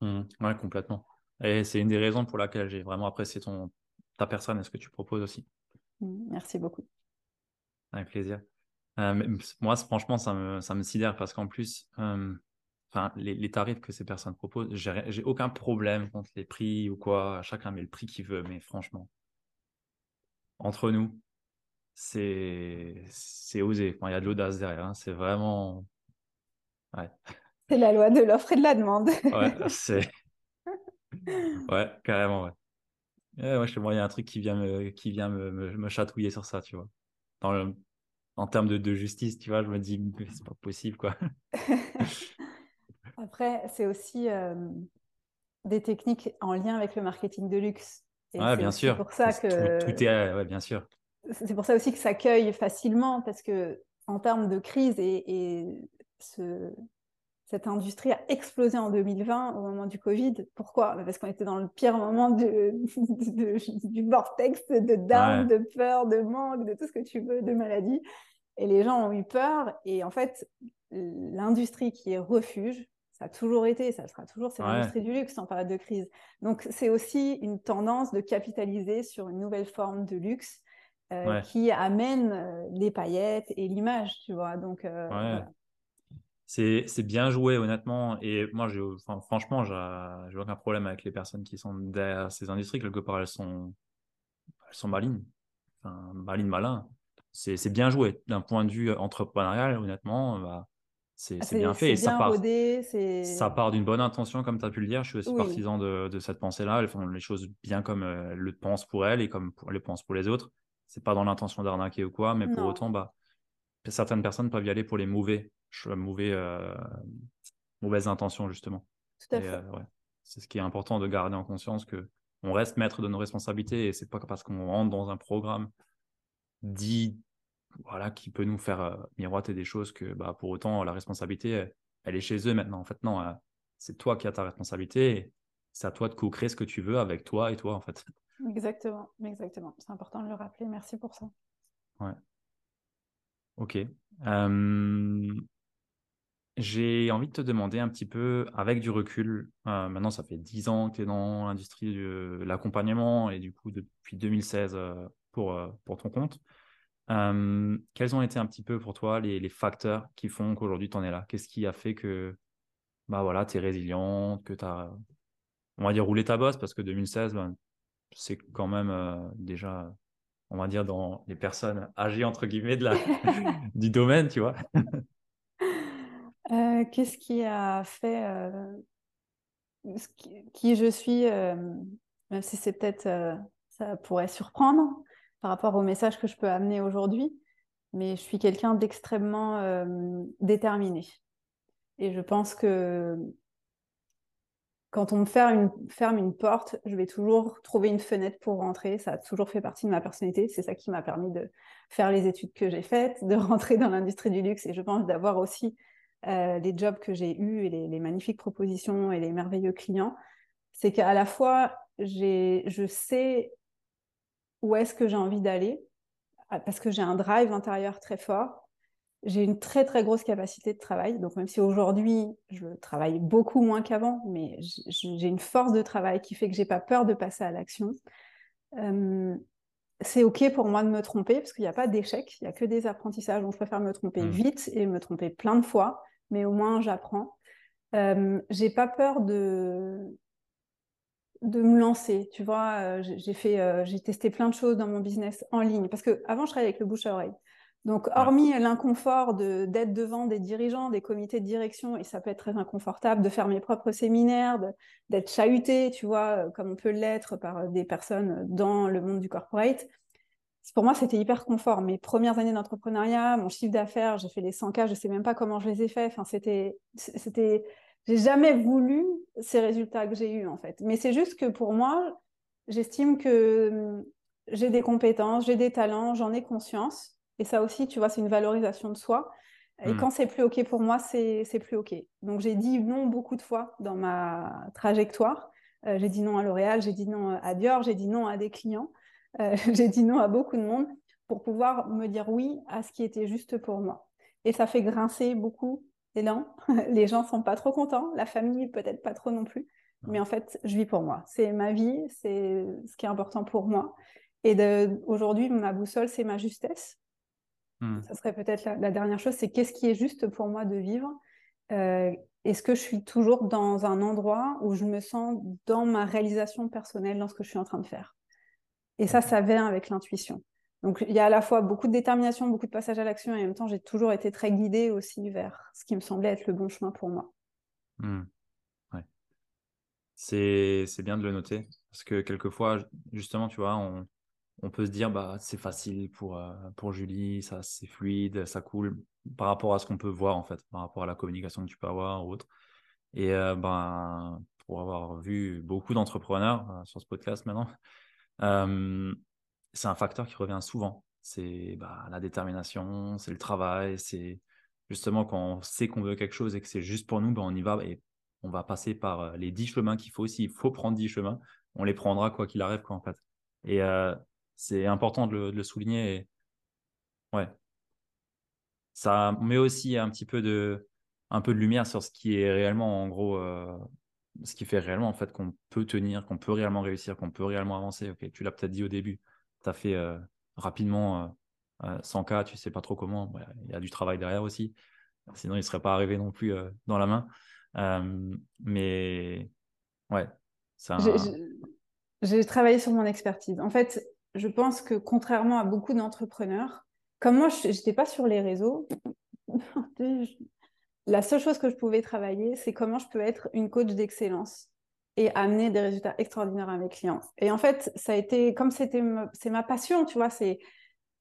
Mmh, oui, complètement. Et c'est une des raisons pour laquelle j'ai vraiment apprécié ton, ta personne et ce que tu proposes aussi. Mmh, merci beaucoup. Avec plaisir. Euh, moi, franchement, ça me, ça me sidère parce qu'en plus, euh, enfin, les, tarifs que ces personnes proposent, j'ai aucun problème contre les prix ou quoi. Chacun met le prix qu'il veut, mais franchement, entre nous, c'est osé. il y a de l'audace derrière. Hein. C'est vraiment. Ouais. C'est la loi de l'offre et de la demande. ouais, c'est. (laughs) Ouais, carrément, ouais. Ouais, chez moi, il y a un truc qui vient me, qui vient me, me chatouiller sur ça, tu vois. Dans le, en termes de, justice, tu vois, je me dis, c'est pas possible, quoi. (laughs) Après, c'est aussi euh, des techniques en lien avec le marketing de luxe. Oui, bien sûr. Pour ça que... Tout, est, ouais, bien sûr. C'est pour ça aussi que ça cueille facilement, parce que en termes de crise et, ce, cette industrie a explosé en 2020 au moment du Covid. Pourquoi? Bah, Parce qu'on était dans le pire moment (laughs) du vortex de down, de peur, de manque, de tout ce que tu veux, de maladie. Et les gens ont eu peur. Et en fait, l'industrie qui est refuge, ça a toujours été, ça sera toujours, c'est l'industrie du luxe en période de crise. Donc, c'est aussi une tendance de capitaliser sur une nouvelle forme de luxe euh, qui amène euh, les paillettes et l'image, tu vois. Donc, euh, c'est bien joué, honnêtement. Et moi, enfin, franchement, j'ai aucun problème avec les personnes qui sont derrière ces industries. Quelque part, elles sont, elles sont malines. Enfin, malines, malin. C'est bien joué. D'un point de vue entrepreneurial, honnêtement, bah, c'est ah, bien fait. Et ça part, ça part d'une bonne intention, comme tu as pu le dire. Je suis aussi partisan de, de cette pensée-là. Elles font les choses bien comme elles le pensent pour elles et comme elles le pensent pour les autres. C'est pas dans l'intention d'arnaquer ou quoi, mais pour autant, bah, certaines personnes peuvent y aller pour les mauvais mauvais, euh, mauvaises intentions, justement. Tout à fait. Euh, c'est ce qui est important de garder en conscience que on reste maître de nos responsabilités et c'est pas parce qu'on rentre dans un programme dit voilà qui peut nous faire euh, miroiter des choses que bah, pour autant la responsabilité elle, est chez eux maintenant. En fait non c'est toi qui as ta responsabilité c'est à toi de co-créer ce que tu veux avec toi et toi en fait. Exactement exactement. C'est important de le rappeler. Merci pour ça. Ouais. Ok j'ai envie de te demander un petit peu, avec du recul, euh, maintenant ça fait 10 ans que tu es dans l'industrie de l'accompagnement et du coup depuis 2016 euh, pour, euh, pour ton compte. quels ont été un petit peu pour toi les, facteurs qui font qu'aujourd'hui tu en es là? Qu'est-ce qui a fait que bah voilà, tu es résiliente, que tu as, on va dire, roulé ta bosse? Parce que 2016, ben, c'est quand même déjà, on va dire, dans les personnes âgées, entre guillemets, de la, (laughs) du domaine, tu vois? Euh, qu'est-ce qui a fait euh, qui, je suis, euh, même si c'est peut-être ça pourrait surprendre par rapport au message que je peux amener aujourd'hui, mais je suis quelqu'un d'extrêmement déterminé. Et je pense que quand on me ferme une, ferme une porte, je vais toujours trouver une fenêtre pour rentrer. Ça a toujours fait partie de ma personnalité. C'est ça qui m'a permis de faire les études que j'ai faites, de (laughs) rentrer dans l'industrie du luxe et je pense d'avoir aussi euh, les jobs que j'ai eus et les, magnifiques propositions et les merveilleux clients. C'est qu'à la fois, je sais où est-ce que j'ai envie d'aller parce que j'ai un drive intérieur très fort j'ai une très très grosse capacité de travail. Donc même si aujourd'hui je travaille beaucoup moins qu'avant, mais j'ai une force de travail qui fait que j'ai pas peur de passer à l'action. Euh, c'est ok pour moi de me tromper parce qu'il n'y a pas d'échec, il n'y a que des apprentissages. Donc je préfère me tromper mmh. vite et me tromper plein de fois, mais au moins j'apprends. Euh, j'ai pas peur de de me lancer, tu vois, euh, j'ai fait, euh, j'ai testé plein de choses dans mon business en ligne parce que avant je travaillais avec le bouche à oreille. Donc, hormis l'inconfort d'être devant des dirigeants, des comités de direction, et ça peut être très inconfortable de faire mes propres séminaires, d'être chahuté, tu vois, euh, comme on peut l'être par des personnes dans le monde du corporate. Pour moi, c'était hyper confort. Mes premières années d'entrepreneuriat, mon chiffre d'affaires, j'ai fait les 100K, je ne sais même pas comment je les ai faits. Enfin, c'était, c'était, j'ai jamais voulu ces résultats que j'ai eus, en fait. Mais c'est juste que pour moi, j'estime que hum, j'ai des compétences, j'ai des talents, j'en ai conscience. Et ça aussi, tu vois, c'est une valorisation de soi. Et hmm. quand c'est plus OK pour moi, c'est plus OK. Donc j'ai dit non beaucoup de fois dans ma trajectoire. Euh, j'ai dit non à L'Oréal, j'ai dit non à Dior, j'ai dit non à des clients, euh, (laughs) j'ai dit non à beaucoup de monde pour pouvoir me dire oui à ce qui était juste pour moi. Et ça fait grincer beaucoup les (laughs) dents. les gens sont pas trop contents, la famille peut-être pas trop non plus. Mais en fait, je vis pour moi. C'est ma vie, c'est ce qui est important pour moi. Et aujourd'hui, ma boussole, c'est ma justesse. Hmm. Ça serait peut-être la, dernière chose, c'est qu'est-ce qui est juste pour moi de vivre? Euh, Est-ce que je suis toujours dans un endroit où je me sens dans ma réalisation personnelle dans ce que je suis en train de faire? Et ça, ça vient avec l'intuition. Donc il y a à la fois beaucoup de détermination, beaucoup de passage à l'action, et en même temps, j'ai toujours été très guidée aussi vers ce qui me semblait être le bon chemin pour moi. Hmm. Ouais. C'est bien de le noter, parce que quelquefois, justement, tu vois, on, on peut se dire bah c'est facile pour euh, pour Julie, ça c'est fluide, ça coule par rapport à ce qu'on peut voir en fait, par rapport à la communication que tu peux avoir ou autre. Et euh, ben pour avoir vu beaucoup d'entrepreneurs euh, sur ce podcast maintenant, c'est un facteur qui revient souvent. C'est bah, la détermination, c'est le travail, c'est justement quand on sait qu'on veut quelque chose et que c'est juste pour nous, ben, on y va et on va passer par les dix chemins qu'il faut. S'il faut prendre dix chemins, on les prendra quoi qu'il arrive quoi en fait. Et c'est important de le, souligner. Ouais. Ça met aussi un petit peu de, un peu de lumière sur ce qui est réellement, en gros, euh, ce qui fait réellement, en fait, qu'on peut tenir, qu'on peut réellement réussir, qu'on peut réellement avancer. Ok, tu l'as peut-être dit au début. Tu as fait euh, rapidement 100K, euh, tu sais pas trop comment. Il y a du travail derrière aussi. Sinon, il ne serait pas arrivé non plus dans la main. mais ouais, ça. J'ai travaillé sur mon expertise. En fait, je pense que contrairement à beaucoup d'entrepreneurs, comme moi, je n'étais pas sur les réseaux, (laughs) la seule chose que je pouvais travailler, c'est comment je peux être une coach d'excellence et amener des résultats extraordinaires à mes clients. Et en fait, ça a été, comme c'était, c'est ma passion, tu vois, c'est,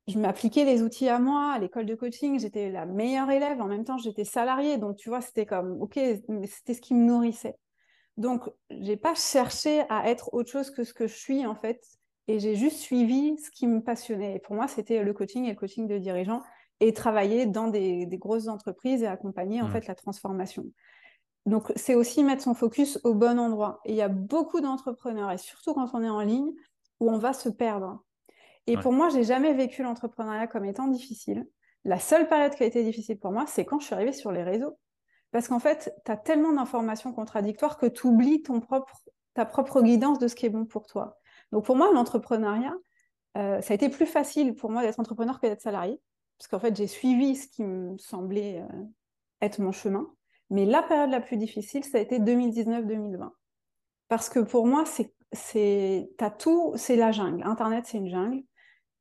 je m'appliquais les outils à moi, à l'école de coaching, j'étais la meilleure élève, en même temps, j'étais salariée, donc tu vois, c'était comme, ok, c'était ce qui me nourrissait. Donc, j'ai pas cherché à être autre chose que ce que je suis, en fait, et j'ai juste suivi ce qui me passionnait. Et pour moi, c'était le coaching et le coaching de dirigeants et travailler dans des, grosses entreprises et accompagner en mmh. fait la transformation. Donc, c'est aussi mettre son focus au bon endroit. Et il y a beaucoup d'entrepreneurs, et surtout quand on est en ligne, où on va se perdre. Et pour moi, j'ai jamais vécu l'entrepreneuriat comme étant difficile. La seule période qui a été difficile pour moi, c'est quand je suis arrivée sur les réseaux. Parce qu'en fait, tu as tellement d'informations contradictoires que tu oublies ton propre, ta propre guidance de ce qui est bon pour toi. Donc pour moi, l'entrepreneuriat, euh, ça a été plus facile pour moi d'être entrepreneur que d'être salarié, parce qu'en fait, j'ai suivi ce qui me semblait euh, être mon chemin. Mais la période la plus difficile, ça a été 2019-2020. Parce que pour moi, c'est, tout, c'est la jungle. Internet, c'est une jungle.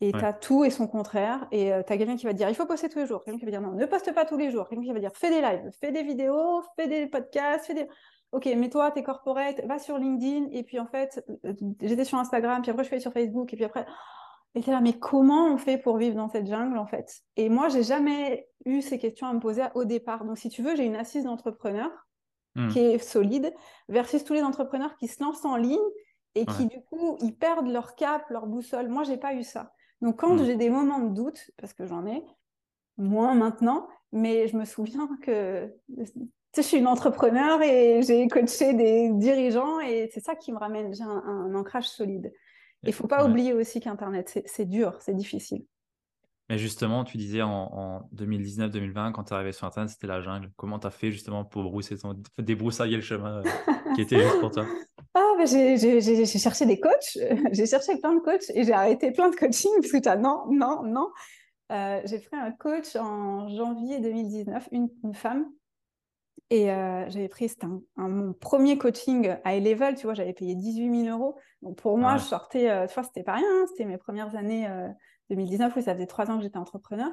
Et tu as tout et son contraire. Et euh, tu as quelqu'un qui va dire il faut poster tous les jours. Quelqu'un qui va dire non, ne poste pas tous les jours. Quelqu'un qui va dire fais des lives, fais des vidéos, fais des podcasts, fais des ok, mets-toi, t'es corporate, va sur LinkedIn, et puis en fait, euh, j'étais sur Instagram, puis après je suis allée sur Facebook, et puis après, et là, mais comment on fait pour vivre dans cette jungle en fait? Et moi, j'ai jamais eu ces questions à me poser au départ. Donc, si tu veux, j'ai une assise d'entrepreneur mmh. qui est solide, versus tous les entrepreneurs qui se lancent en ligne et qui, du coup, ils perdent leur cap, leur boussole. Moi, j'ai pas eu ça. Donc, quand mmh. j'ai des moments de doute, parce que j'en ai, moins maintenant, mais je me souviens que je suis une entrepreneur et j'ai coaché des dirigeants et c'est ça qui me ramène. J'ai un, ancrage solide. Il faut pas oublier aussi qu'Internet, c'est dur, c'est difficile. Mais justement, tu disais en, 2019-2020, quand tu es arrivé sur Internet, c'était la jungle. Comment tu as fait justement pour brousser ton, débroussailler le chemin euh, (laughs) qui était juste pour toi? Ah, bah, j'ai cherché des coachs, (laughs) j'ai cherché plein de coachs et j'ai arrêté plein de coaching parce que as, non, non, non. Euh, j'ai pris un coach en janvier 2019, une, femme, et euh, j'avais pris, c'était mon premier coaching high level, tu vois, j'avais payé 18 000 euros. Donc pour moi, je sortais, euh, tu vois, c'était pas rien, hein, c'était mes premières années 2019, oui, ça faisait trois ans que j'étais entrepreneur.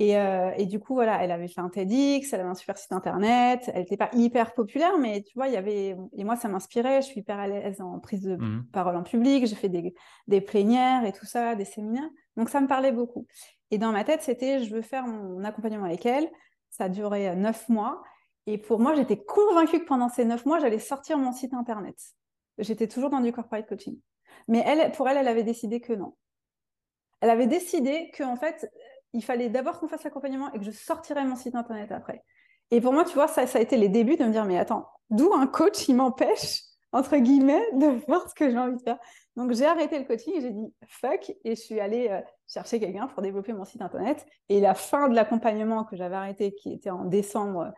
Et, et, du coup, voilà, elle avait fait un TEDx, elle avait un super site internet, elle n'était pas hyper populaire, mais tu vois, il y avait. Et moi, ça m'inspirait, je suis hyper à l'aise en prise de mmh parole en public, j'ai fait des, des plénières et tout ça, des séminaires. Donc ça me parlait beaucoup. Et dans ma tête, c'était je veux faire mon accompagnement avec elle. Ça a duré euh, neuf mois. Et pour moi, j'étais convaincue que pendant ces neuf mois, j'allais sortir mon site internet. J'étais toujours dans du corporate coaching. Mais elle, pour elle, elle avait décidé que non. Elle avait décidé qu'en fait, il fallait d'abord qu'on fasse l'accompagnement et que je sortirais mon site internet après. Et pour moi, tu vois, ça, a été les débuts de me dire, mais attends, d'où un coach, il m'empêche, entre guillemets, de faire ce que j'ai envie de faire? Donc j'ai arrêté le coaching et j'ai dit fuck et je suis allée euh, chercher quelqu'un pour développer mon site internet. Et la fin de l'accompagnement que j'avais arrêté, qui était en décembre,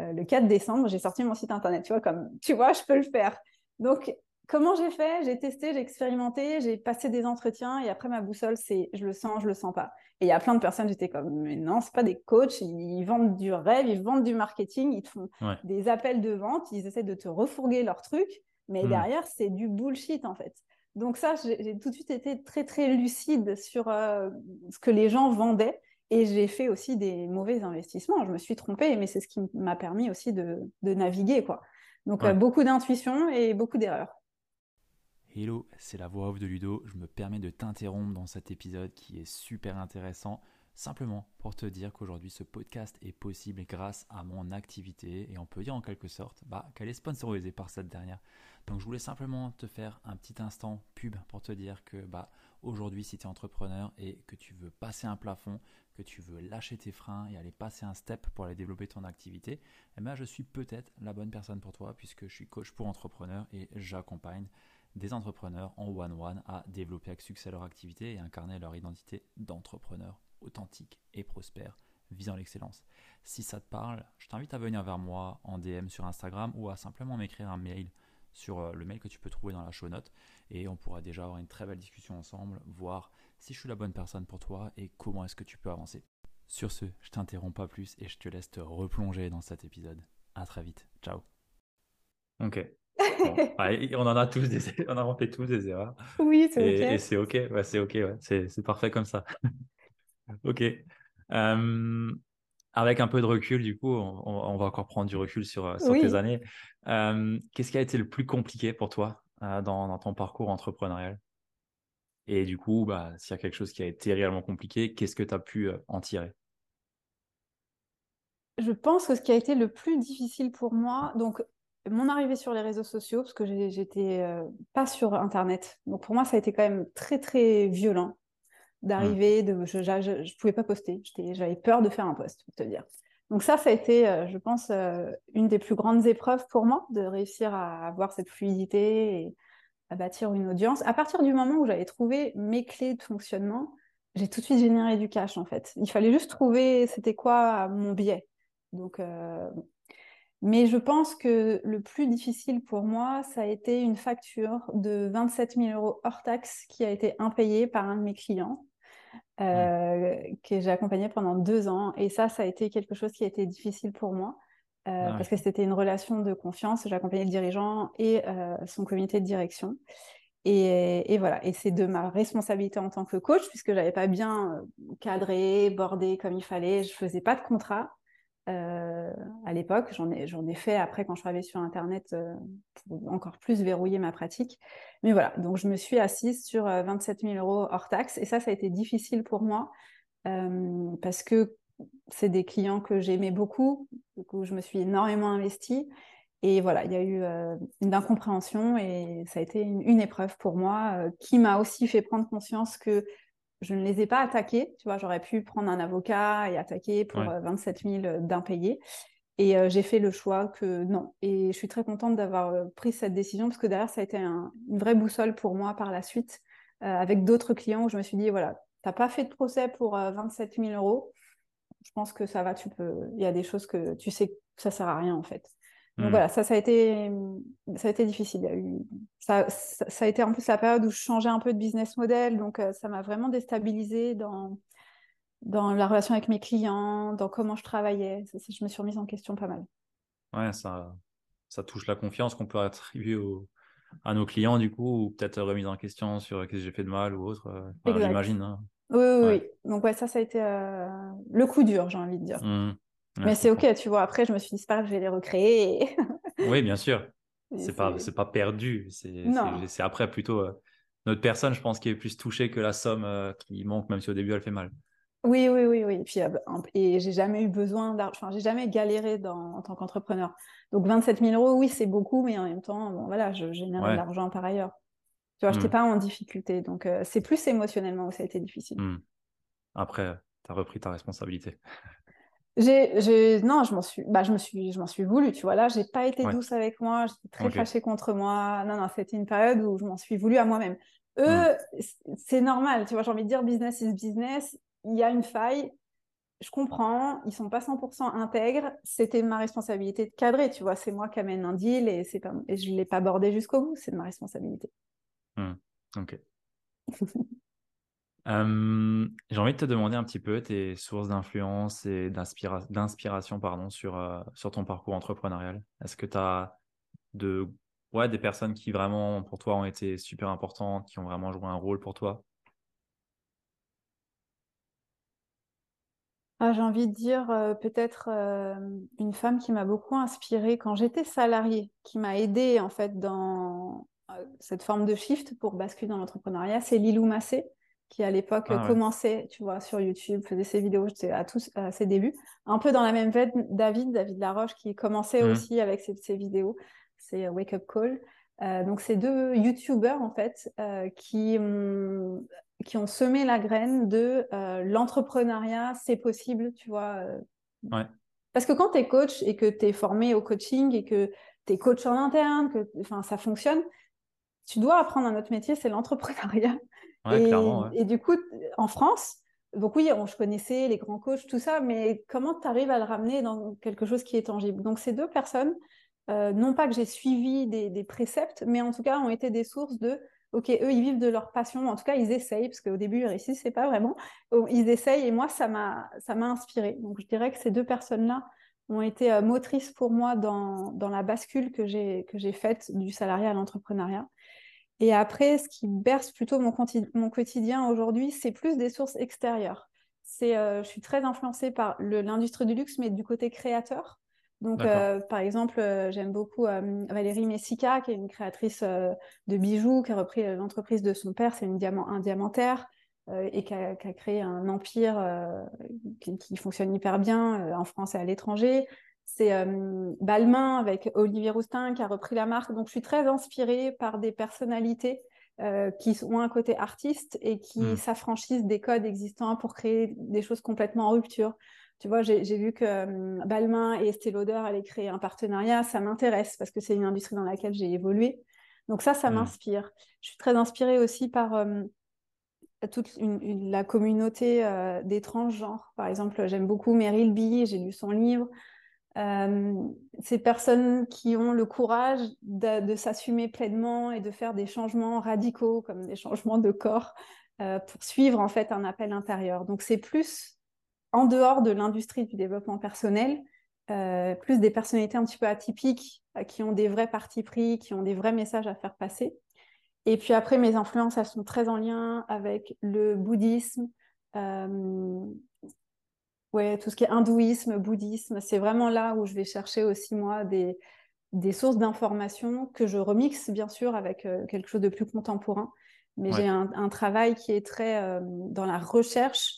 euh, le 4 décembre, j'ai sorti mon site internet. Tu vois, comme tu vois, je peux le faire. Donc comment j'ai fait? J'ai testé, j'ai expérimenté, j'ai passé des entretiens et après ma boussole, c'est je le sens, je le sens pas. Et il y a plein de personnes, j'étais comme mais non, c'est pas des coachs, ils vendent du rêve, ils vendent du marketing, ils te font des appels de vente, ils essaient de te refourguer leur truc, mais hmm. derrière c'est du bullshit en fait. Donc ça, j'ai tout de suite été très très lucide sur euh, ce que les gens vendaient et j'ai fait aussi des mauvais investissements. Je me suis trompée, mais c'est ce qui m'a permis aussi de, naviguer quoi. Donc euh, beaucoup d'intuition et beaucoup d'erreurs. Hello, c'est la voix off de Ludo. Je me permets de t'interrompre dans cet épisode qui est super intéressant, simplement pour te dire qu'aujourd'hui ce podcast est possible grâce à mon activité et on peut dire en quelque sorte bah, qu'elle est sponsorisée par cette dernière. Donc je voulais simplement te faire un petit instant pub pour te dire que bah, aujourd'hui si tu es entrepreneur et que tu veux passer un plafond, que tu veux lâcher tes freins et aller passer un step pour aller développer ton activité, eh ben, je suis peut-être la bonne personne pour toi puisque je suis coach pour entrepreneurs et j'accompagne des entrepreneurs en one-one à développer avec succès leur activité et incarner leur identité d'entrepreneur authentique et prospère visant l'excellence. Si ça te parle, je t'invite à venir vers moi en DM sur Instagram ou à simplement m'écrire un mail sur euh, le mail que tu peux trouver dans la show note et on pourra déjà avoir une très belle discussion ensemble, voir si je suis la bonne personne pour toi et comment est-ce que tu peux avancer. Sur ce, je t'interromps pas plus et je te laisse te replonger dans cet épisode. À très vite. Ciao. Ok. (laughs) on en a tous des, (laughs) on a fait tous des erreurs. Oui, c'est ok. Et c'est ok, ouais, c'est ok, ouais. c'est parfait comme ça. (laughs) ok. Euh, avec un peu de recul, du coup, on, va encore prendre du recul sur, euh, sur tes années. Euh, qu'est-ce qui a été le plus compliqué pour toi euh, dans, ton parcours entrepreneurial? Et du coup, bah, s'il y a quelque chose qui a été réellement compliqué, qu'est-ce que tu as pu en tirer? Je pense que ce qui a été le plus difficile pour moi, donc mon arrivée sur les réseaux sociaux, parce que j'étais pas sur Internet. Donc pour moi, ça a été quand même très, très violent. Mmh. d'arriver, de, je ne pouvais pas poster. J'avais peur de faire un post, pour te dire. Donc ça, ça a été, euh, je pense, euh, une des plus grandes épreuves pour moi, de réussir à avoir cette fluidité et à bâtir une audience. À partir du moment où j'avais trouvé mes clés de fonctionnement, j'ai tout de suite généré du cash, en fait. Il fallait juste trouver, c'était quoi mon biais. Donc, euh, Mais je pense que le plus difficile pour moi, ça a été une facture de 27 000 euros hors taxe qui a été impayée par un de mes clients. Euh, que j'ai accompagné pendant deux ans. Et ça, ça a été quelque chose qui a été difficile pour moi. Euh, ah parce que c'était une relation de confiance. J'ai accompagné le dirigeant et euh, son comité de direction. Et, et voilà, et c'est de ma responsabilité en tant que coach, puisque j'avais pas bien cadré, bordé comme il fallait, je faisais pas de contrat. Euh, à l'époque. J'en ai, j'en ai fait après quand je travaillais sur Internet euh, pour encore plus verrouiller ma pratique. Mais voilà, donc je me suis assise sur 27 euh, 000 euros hors taxe et ça, ça a été difficile pour moi parce que c'est des clients que j'aimais beaucoup, coup je me suis énormément investie Et voilà, il y a eu une incompréhension et ça a été une, épreuve pour moi qui m'a aussi fait prendre conscience que je ne les ai pas attaqués. Tu vois, j'aurais pu prendre un avocat et attaquer pour 27 000 d'impayés. Et j'ai fait le choix que non. Et je suis très contente d'avoir pris cette décision parce que derrière, ça a été une vraie boussole pour moi par la suite avec d'autres clients où je me suis dit, voilà, tu n'as pas fait de procès pour 27 000 euros. Je pense que ça va, tu peux. Il y a des choses que tu sais que ça ne sert à rien en fait. Donc hmm. voilà, ça, ça a été, ça a été difficile. eu, ça, ça, a été en plus la période où je changeais un peu de business model, donc euh, ça m'a vraiment déstabilisé dans, dans la relation avec mes clients, dans comment je travaillais. je me suis remise en question pas mal. Ouais, ça, ça touche la confiance qu'on peut attribuer à nos clients, du coup, ou peut-être remise en question sur ce que j'ai fait de mal ou autre. Euh, j'imagine. Hein. Oui, oui, oui, Donc ouais, ça, ça a été euh, le coup dur, j'ai envie de dire. Hmm mais c'est ok, tu vois. Après, je me suis dit, c'est pas grave, je vais les recréer. (laughs) oui, bien sûr. C'est pas, pas perdu. C'est après plutôt euh, notre personne, je pense, qui est plus touchée que la somme euh, qui manque, même si au début elle fait mal. Oui, oui, oui, oui. Et puis, euh, et j'ai jamais eu besoin d'argent. Enfin, j'ai jamais galéré dans, en tant qu'entrepreneur. Donc, 27 000 euros, oui, c'est beaucoup, mais en même temps, bon, voilà, je génère de l'argent par ailleurs. Tu vois, je n'étais hmm. pas en difficulté. Donc, c'est plus émotionnellement où ça a été difficile. Hmm. Après, tu as repris ta responsabilité. J'ai, non, je m'en suis, bah, je me suis, je m'en suis voulu, tu vois. Là, j'ai pas été douce avec moi, j'étais très fâchée contre moi. Non, non, c'était une période où je m'en suis voulu à moi-même. Eux, hmm. c'est normal, tu vois. J'ai envie de dire business is business. Il y a une faille, je comprends. Ils sont pas 100% intègres. C'était ma responsabilité de cadrer, tu vois. C'est moi qui amène un deal et c'est pas, et je l'ai pas abordé jusqu'au bout. C'est de ma responsabilité. Hmm. Ok. (laughs) j'ai envie de te demander un petit peu tes sources d'influence et d'inspiration pardon, sur, euh, sur ton parcours entrepreneurial. Est-ce que tu as de, ouais, des personnes qui vraiment, pour toi, ont été super importantes, qui ont vraiment joué un rôle pour toi? Ah, J'ai envie de dire euh, peut-être une femme qui m'a beaucoup inspirée quand j'étais salariée, qui m'a aidée en fait dans cette forme de shift pour basculer dans l'entrepreneuriat, c'est Lilou Massé qui à l'époque ah commençait, tu vois, sur YouTube, faisait ses vidéos, à tous à ses débuts. Un peu dans la même veine, David, David Laroche, qui commençait mmh. aussi avec ses, vidéos, c'est euh, Wake Up Call. Euh, donc, c'est deux YouTubers, en fait, euh, qui, ont, qui ont semé la graine de l'entrepreneuriat, c'est possible, tu vois. Ouais. Parce que quand tu es coach et que tu es formé au coaching et que tu es coach en interne, que ça fonctionne, tu dois apprendre un autre métier, c'est l'entrepreneuriat. (laughs) Et, du coup, en France, donc oui, je connaissais les grands coachs, tout ça, mais comment tu arrives à le ramener dans quelque chose qui est tangible? Donc ces deux personnes, euh, non pas que j'ai suivi des, préceptes, mais en tout cas ont été des sources de, ok, eux, ils vivent de leur passion, en tout cas, ils essayent, parce qu'au début, ils c'est pas vraiment, ils essayent, et moi, ça m'a inspiré. Donc je dirais que ces deux personnes-là ont été euh, motrices pour moi dans, dans la bascule que j'ai faite du salariat à l'entrepreneuriat. Et après, ce qui berce plutôt mon, mon quotidien aujourd'hui, c'est plus des sources extérieures. C'est, euh, je suis très influencée par l'industrie du luxe, mais du côté créateur. Donc, euh, par exemple, euh, j'aime beaucoup Valérie Messica, qui est une créatrice de bijoux, qui a repris l'entreprise de son père, c'est une diamant, un diamantaire, et qui a, créé un empire qui, qui, fonctionne hyper bien en France et à l'étranger c'est euh, Balmain avec Olivier Roustin qui a repris la marque. Donc, je suis très inspirée par des personnalités euh, qui ont un côté artiste et qui hmm. s'affranchissent des codes existants pour créer des choses complètement en rupture. Tu vois, j'ai vu que euh, Balmain et Estée Lauder allaient créer un partenariat. Ça m'intéresse parce que c'est une industrie dans laquelle j'ai évolué. Donc ça, ça hmm. m'inspire. Je suis très inspirée aussi par toute la communauté des transgenres. Par exemple, j'aime beaucoup Meryl B, j'ai lu son livre. Euh, ces personnes qui ont le courage de, s'assumer pleinement et de faire des changements radicaux, comme des changements de corps, euh, pour suivre en fait un appel intérieur. Donc c'est plus en dehors de l'industrie du développement personnel, euh, plus des personnalités un petit peu atypiques, qui ont des vrais partis pris, qui ont des vrais messages à faire passer. Et puis après, mes influences, elles sont très en lien avec le bouddhisme, ouais, tout ce qui est hindouisme, bouddhisme, c'est vraiment là où je vais chercher aussi moi des, des sources d'informations que je remixe bien sûr avec euh, quelque chose de plus contemporain. Mais j'ai un, travail qui est très euh, dans la recherche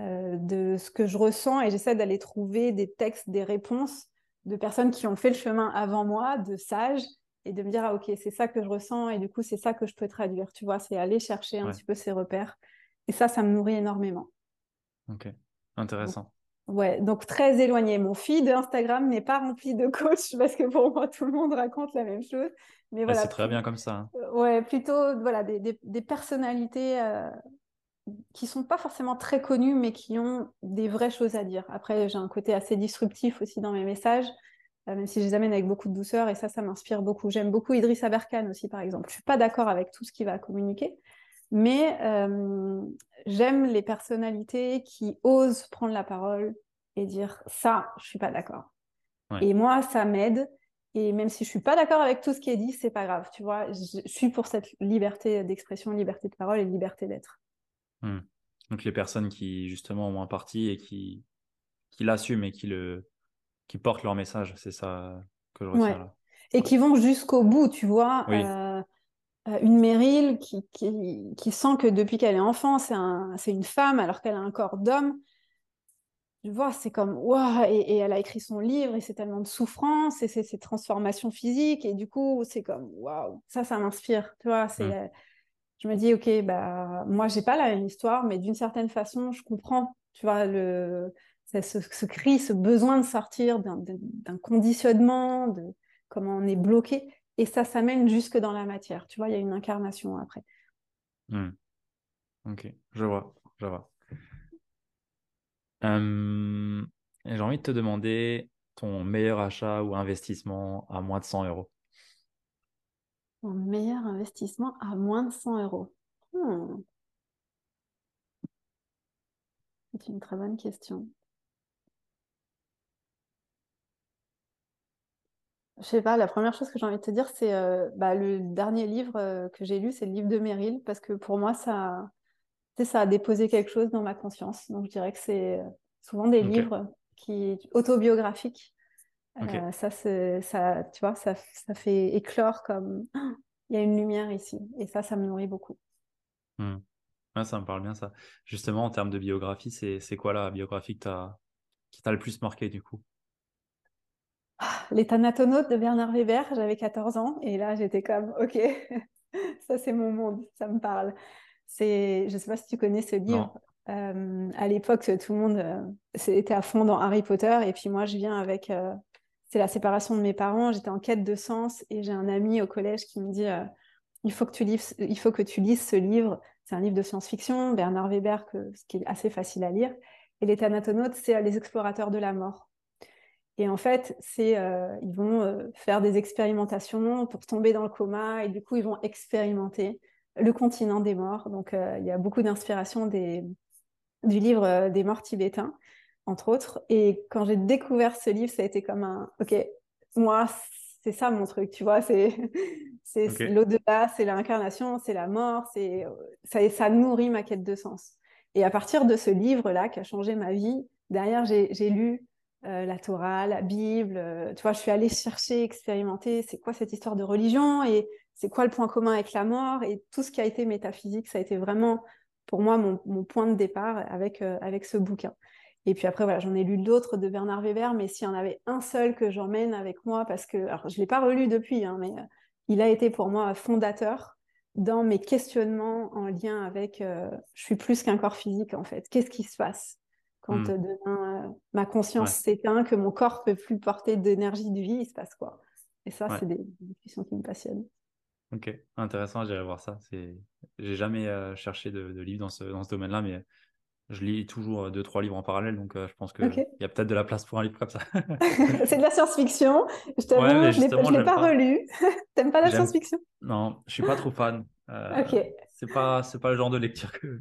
euh, de ce que je ressens et j'essaie d'aller trouver des textes, des réponses de personnes qui ont fait le chemin avant moi, de sages, et de me dire, ah ok, c'est ça que je ressens, et du coup, c'est ça que je peux traduire, tu vois, c'est aller chercher un petit peu ces repères. Et ça, ça me nourrit énormément. Ok, intéressant. ouais, donc très éloigné. Mon feed Instagram n'est pas rempli de coachs (laughs) parce que pour moi, tout le monde raconte la même chose. Mais voilà, c'est très bien comme ça. Hein. Euh, ouais, plutôt voilà, des, des, personnalités euh, qui sont pas forcément très connues, mais qui ont des vraies choses à dire. Après, j'ai un côté assez disruptif aussi dans mes messages. Euh, même si je les amène avec beaucoup de douceur, et ça, ça m'inspire beaucoup. J'aime beaucoup Idriss Aberkan aussi, par exemple. Je suis pas d'accord avec tout ce qu'il va communiquer, mais euh, j'aime les personnalités qui osent prendre la parole et dire ça, je suis pas d'accord. Et moi, ça m'aide. Et même si je suis pas d'accord avec tout ce qui est dit, c'est pas grave. Tu vois, je, suis pour cette liberté d'expression, liberté de parole et liberté d'être. Hmm. Donc les personnes qui justement ont un parti et qui qui l'assument et qui le qui portent leur message. C'est ça que je retiens là. Et qui vont jusqu'au bout, tu vois. Euh, euh, une Meryl qui, qui, qui, sent que depuis qu'elle est enfant, c'est un, une femme alors qu'elle a un corps d'homme. Tu vois, c'est comme, waouh, et, et, elle a écrit son livre et c'est tellement de souffrance et c'est ces transformations physiques et du coup, c'est comme, waouh, ça, ça m'inspire. Tu vois, c'est. Mm. Je me dis, ok, bah, moi, j'ai pas la même histoire, mais d'une certaine façon, je comprends, tu vois, le, ce, ce, cri, ce besoin de sortir d'un conditionnement, de comment on est bloqué. Et ça s'amène jusque dans la matière. Tu vois, il y a une incarnation après. Hmm. Ok, je vois, je vois. Euh, j'ai envie de te demander ton meilleur achat ou investissement à moins de 100 euros. Mon meilleur investissement à moins de 100 euros. Hmm. C'est une très bonne question. Je sais pas, la première chose que j'ai envie de te dire, c'est euh, bah, le dernier livre euh, que j'ai lu, c'est le livre de Meryl, parce que pour moi, ça, ça a déposé quelque chose dans ma conscience. Donc, je dirais que c'est euh, souvent des livres qui autobiographiques. ça, ça, tu vois, ça, ça fait éclore comme (gasps) il y a une lumière ici. Et ça, ça me nourrit beaucoup. Hmm. ça me parle bien, ça. Justement, en termes de biographie, c'est quoi la biographie qui t'a le plus marqué, du coup? Les Thanatonautes de Bernard Weber, j'avais 14 ans et là j'étais comme ok, (laughs) ça c'est mon monde, ça me parle. C'est, je sais pas si tu connais ce livre. Euh, à l'époque, tout le monde euh, était à fond dans Harry Potter et puis moi je viens avec, euh, c'est la séparation de mes parents. J'étais en quête de sens et j'ai un ami au collège qui me dit il faut que tu lises, il faut que tu lises ce livre. C'est un livre de science-fiction, Bernard Weber, que, ce qui est assez facile à lire. Et les Thanatonautes, c'est les explorateurs de la mort. Et en fait, c'est euh, ils vont euh, faire des expérimentations pour tomber dans le coma et du coup, ils vont expérimenter le continent des morts. Donc, euh, il y a beaucoup d'inspiration des, du livre des morts tibétains, entre autres. Et quand j'ai découvert ce livre, ça a été comme un OK, moi, c'est ça mon truc, tu vois, c'est (laughs) c'est l'au-delà, c'est l'incarnation, c'est la mort, c'est ça, ça nourrit ma quête de sens. Et à partir de ce livre-là qui a changé ma vie, derrière, j'ai lu euh, la Torah, la Bible. Euh, tu vois, je suis allée chercher, expérimenter, c'est quoi cette histoire de religion et c'est quoi le point commun avec la mort et tout ce qui a été métaphysique, ça a été vraiment pour moi mon, point de départ avec, euh, avec ce bouquin. Et puis après, voilà, j'en ai lu d'autres de Bernard Weber, mais s'il y en avait un seul que j'emmène avec moi, parce que, je ne l'ai pas relu depuis, hein, mais il a été pour moi fondateur dans mes questionnements en lien avec je suis plus qu'un corps physique en fait. Qu'est-ce qui se passe? Quand hmm. demain euh, ma conscience s'éteint, que mon corps peut plus porter d'énergie de vie, il se passe quoi? Et ça, c'est des, discussions qui me passionnent. Ok, intéressant, j'irai voir ça. C'est, j'ai jamais euh, cherché de, de, livre dans ce, dans ce domaine-là, mais je lis toujours deux trois livres en parallèle, donc euh, je pense qu'il (laughs) y a peut-être de la place pour un livre comme ça. (laughs) c'est de la science-fiction. Je t'avoue, je ne l'ai pas, relu. (laughs) T'aimes pas la science-fiction? Non, je suis pas trop fan. ok. C'est pas c'est pas le genre de lecture que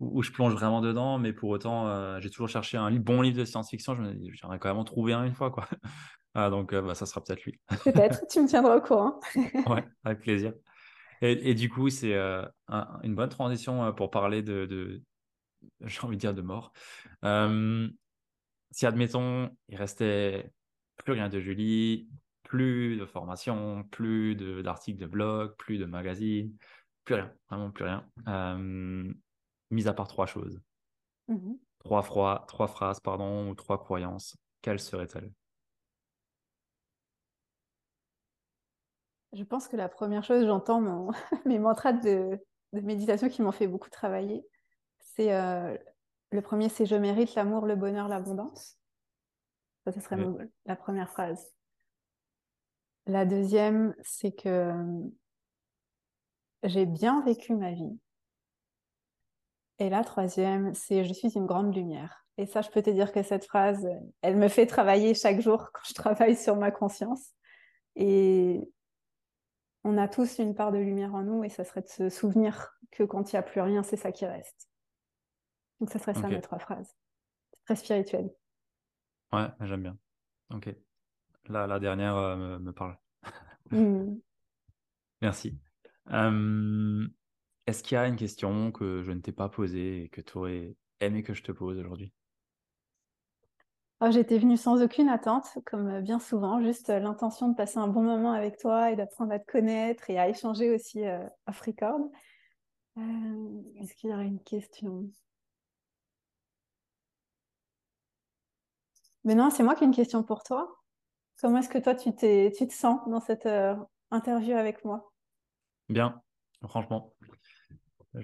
où, je plonge vraiment dedans, mais pour autant, euh, j'ai toujours cherché un bon livre de science-fiction. J'aimerais quand même en trouver un une fois, quoi. (laughs) Ah, donc, euh, bah, ça sera peut-être lui. peut-être, tu me tiendras au courant. (laughs) ouais, avec plaisir. Et, du coup, c'est euh, une bonne transition pour parler de, de j'ai envie de dire, de mort. si, admettons, il restait plus rien de Julie, plus de formation, plus d'articles de, blog, plus de magazines, plus rien, vraiment plus rien mis à part trois choses. Mmh trois, trois phrases, pardon, ou trois croyances, quelles seraient-elles? Je pense que la première chose, j'entends mon... (laughs) mes mantras de, de méditation qui m'ont fait beaucoup travailler. C'est euh, le premier, c'est je mérite l'amour, le bonheur, l'abondance. Ça, ce serait la première phrase. La deuxième, c'est que j'ai bien vécu ma vie. Et la troisième, c'est je suis une grande lumière. Et ça, je peux te dire que cette phrase, elle me fait travailler chaque jour quand je travaille sur ma conscience. Et on a tous une part de lumière en nous et ça serait de se souvenir que quand il n'y a plus rien, c'est ça qui reste. Donc ça serait ça mes trois phrases. Très spirituel. Ouais, j'aime bien. Ok. La, la dernière euh, me, parle. Hmm. (laughs) Merci. Est-ce qu'il y a une question que je ne t'ai pas posée et que tu aurais aimé que je te pose aujourd'hui? Oh, J'étais venue sans aucune attente, comme bien souvent, juste l'intention de passer un bon moment avec toi et d'apprendre à te connaître et à échanger aussi euh, off record. Euh, est-ce qu'il y aurait une question? Mais non, c'est moi qui ai une question pour toi. Comment est-ce que toi, tu, tu te sens dans cette euh, interview avec moi? Bien, franchement.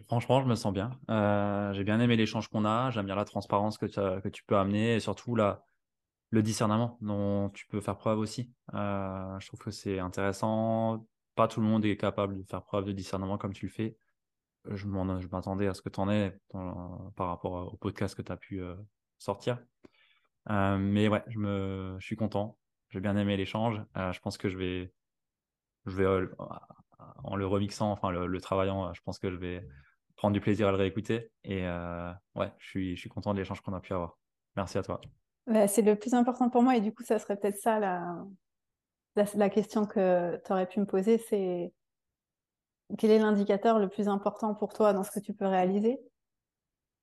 Franchement, je me sens bien. Euh, j'ai bien aimé l'échange qu'on a. J'aime bien la transparence que, tu peux amener et surtout le discernement dont tu peux faire preuve aussi. Euh, je trouve que c'est intéressant. Pas tout le monde est capable de faire preuve de discernement comme tu le fais. Je m'attendais à ce que tu en aies par rapport au podcast que tu as pu euh, sortir. mais ouais, je suis content. J'ai bien aimé l'échange. je pense que je vais, je vais en le remixant, enfin le, travaillant, je pense que je vais prendre du plaisir à le réécouter. Et euh, ouais, je suis, je suis content de l'échange qu'on a pu avoir. Merci à toi. Bah, c'est le plus important pour moi et du coup, ça serait peut-être ça la, la, question que tu aurais pu me poser, c'est quel est l'indicateur le plus important pour toi dans ce que tu peux réaliser?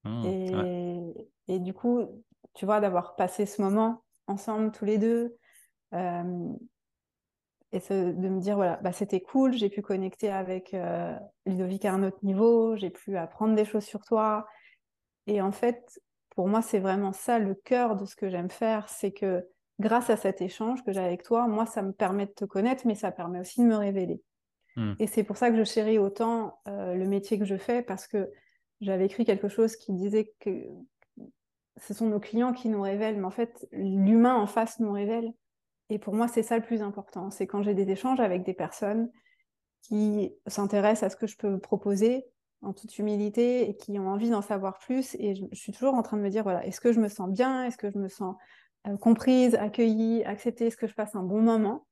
Mmh, et, et, du coup, tu vois, d'avoir passé ce moment ensemble tous les deux, euh, et de me dire voilà bah, c'était cool j'ai pu connecter avec euh, Ludovic à un autre niveau j'ai pu apprendre des choses sur toi. Et en fait pour moi c'est vraiment ça le cœur de ce que j'aime faire c'est que grâce à cet échange que j'ai avec toi moi ça me permet de te connaître mais ça permet aussi de me révéler. Hmm. et c'est pour ça que je chéris autant euh, le métier que je fais parce que j'avais écrit quelque chose qui disait que ce sont nos clients qui nous révèlent mais en fait l'humain en face nous révèle et pour moi, c'est ça le plus important. C'est quand j'ai des échanges avec des personnes qui s'intéressent à ce que je peux proposer en toute humilité et qui ont envie d'en savoir plus. Et je, suis toujours en train de me dire, voilà, est-ce que je me sens bien? Est-ce que je me sens euh, comprise, accueillie, acceptée? Est-ce que je passe un bon moment?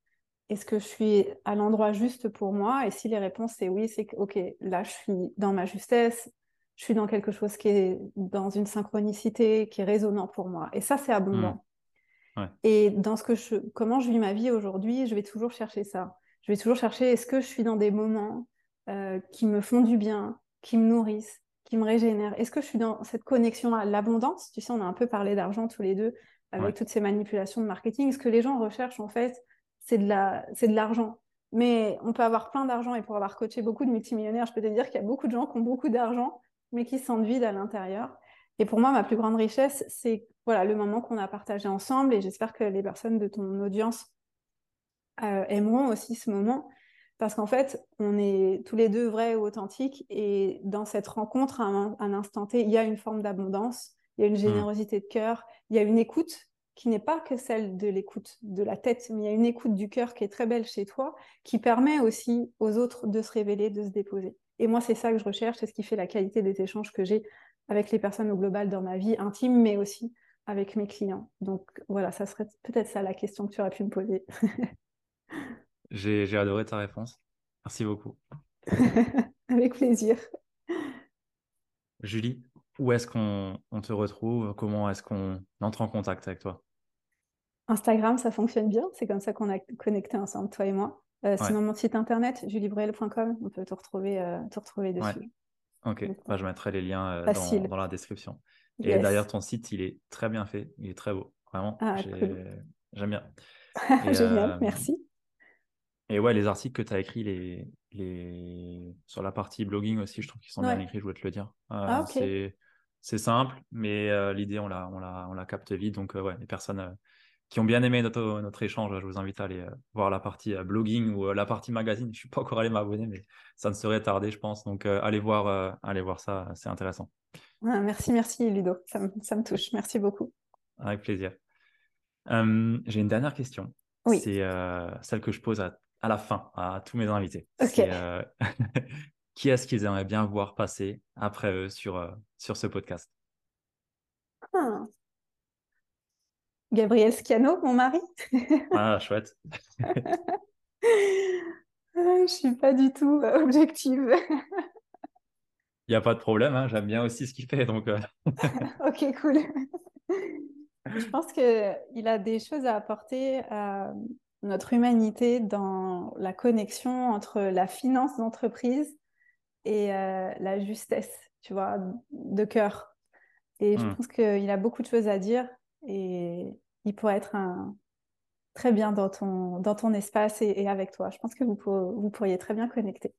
Est-ce que je suis à l'endroit juste pour moi? Et si les réponses c'est oui, c'est que, ok, là, je suis dans ma justesse, je suis dans quelque chose qui est dans une synchronicité, qui est résonnant pour moi. Et ça, c'est abondant. Mmh. Et dans ce que je, comment je vis ma vie aujourd'hui, je vais toujours chercher ça. Je vais toujours chercher est-ce que je suis dans des moments euh, qui me font du bien, qui me nourrissent, qui me régénèrent? Est-ce que je suis dans cette connexion à l'abondance? Tu sais, on a un peu parlé d'argent tous les deux avec toutes ces manipulations de marketing. Ce que les gens recherchent en fait, c'est de la, c'est de l'argent. Mais on peut avoir plein d'argent et pour avoir coaché beaucoup de multimillionnaires, je peux te dire qu'il y a beaucoup de gens qui ont beaucoup d'argent, mais qui se sentent vides à l'intérieur. Et pour moi, ma plus grande richesse, c'est voilà, le moment qu'on a partagé ensemble. Et j'espère que les personnes de ton audience euh, aimeront aussi ce moment. Parce qu'en fait, on est tous les deux vrais ou authentiques. Et dans cette rencontre, à un, instant T, il y a une forme d'abondance, il y a une mmh. générosité de cœur, il y a une écoute qui n'est pas que celle de l'écoute de la tête, mais il y a une écoute du cœur qui est très belle chez toi, qui permet aussi aux autres de se révéler, de se déposer. Et moi, c'est ça que je recherche, c'est ce qui fait la qualité des échanges que j'ai avec les personnes au global dans ma vie intime, mais aussi avec mes clients. Donc voilà, ça serait peut-être ça la question que tu aurais pu me poser. (laughs) J'ai adoré ta réponse. Merci beaucoup. (laughs) avec plaisir. Julie, où est-ce qu'on te retrouve? Comment est-ce qu'on entre en contact avec toi? Instagram, ça fonctionne bien. C'est comme ça qu'on a connecté ensemble, toi et moi. Euh, sinon, mon site internet, juliebrel.com, on peut te retrouver, euh, te retrouver dessus. Ok, bah, je mettrai les liens euh, dans, dans, la description. Et d'ailleurs, ton site, il est très bien fait, il est très beau. Vraiment, ah, (laughs) j'aime bien. (laughs) Génial, euh, merci. Et ouais, les articles que tu as écrits les, les... sur la partie blogging aussi, je trouve qu'ils sont bien écrits, je voulais te le dire. Euh, ah, c'est simple, mais l'idée, on la, on, la, on la capte vite. Donc, ouais, les personnes qui ont bien aimé notre, notre échange, je vous invite à aller voir la partie blogging ou la partie magazine. (laughs) Je suis pas encore allé m'abonner, mais ça ne serait tardé, je pense. Donc, allez, voir, allez voir ça, c'est intéressant. merci, merci Ludo, ça me, ça me, touche. Merci beaucoup. Avec plaisir. J'ai une dernière question. Oui. C'est celle que je pose à, à, la fin à tous mes invités. Ok. (laughs) qui est-ce qu'ils aimeraient bien voir passer après eux sur, sur ce podcast? Ah. Gabriel Sciano, mon mari. (laughs) ah, chouette. (laughs) Je suis pas du tout euh, objective. (laughs) Il n'y a pas de problème, hein, j'aime bien aussi ce qu'il fait. Donc euh. ok, cool. Je pense qu'il a des choses à apporter à notre humanité dans la connexion entre la finance d'entreprise et euh, la justesse, tu vois, de cœur. Et je hmm. pense qu'il a beaucoup de choses à dire et il pourrait être un... très bien dans ton, dans ton espace et, avec toi. Je pense que vous, vous pourriez très bien connecter.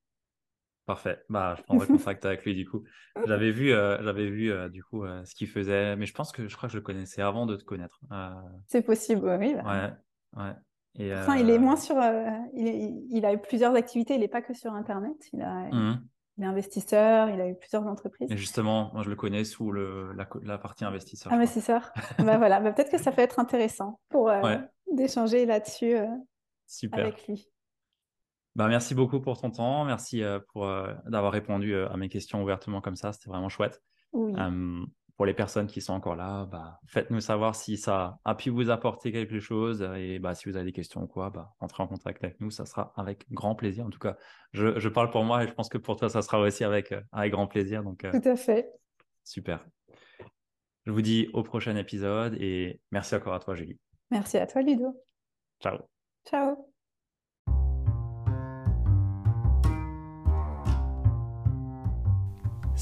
Parfait. Bah, je prendrai (laughs) contact avec lui du coup. J'avais vu, euh, j'avais vu euh, du coup ce qu'il faisait, mais je pense que je crois que je le connaissais avant de te connaître. C'est possible, oui. Bah. Ouais, ouais. Et, enfin, il est moins sur. il, il, a eu plusieurs activités. Il n'est pas que sur Internet. Il a, mmh. Il est investisseur, il a eu plusieurs entreprises. Et justement, moi je le connais sous le, la, partie investisseur. Investisseur. bah voilà, bah, peut-être que ça peut être intéressant pour euh, d'échanger là-dessus euh, avec lui. Bah, merci beaucoup pour ton temps, merci euh, pour d'avoir répondu à mes questions ouvertement comme ça, c'était vraiment chouette. Oui pour les personnes qui sont encore là, bah, faites-nous savoir si ça a pu vous apporter quelque chose. Et bah, si vous avez des questions ou quoi, bah, entrez en contact avec nous. Ça sera avec grand plaisir. En tout cas, je, je parle pour moi et je pense que pour toi, ça sera aussi avec, euh, avec grand plaisir. Donc, euh, Tout à fait. Super. Je vous dis au prochain épisode et merci encore à toi, Julie. Merci à toi, Ludo. Ciao. Ciao.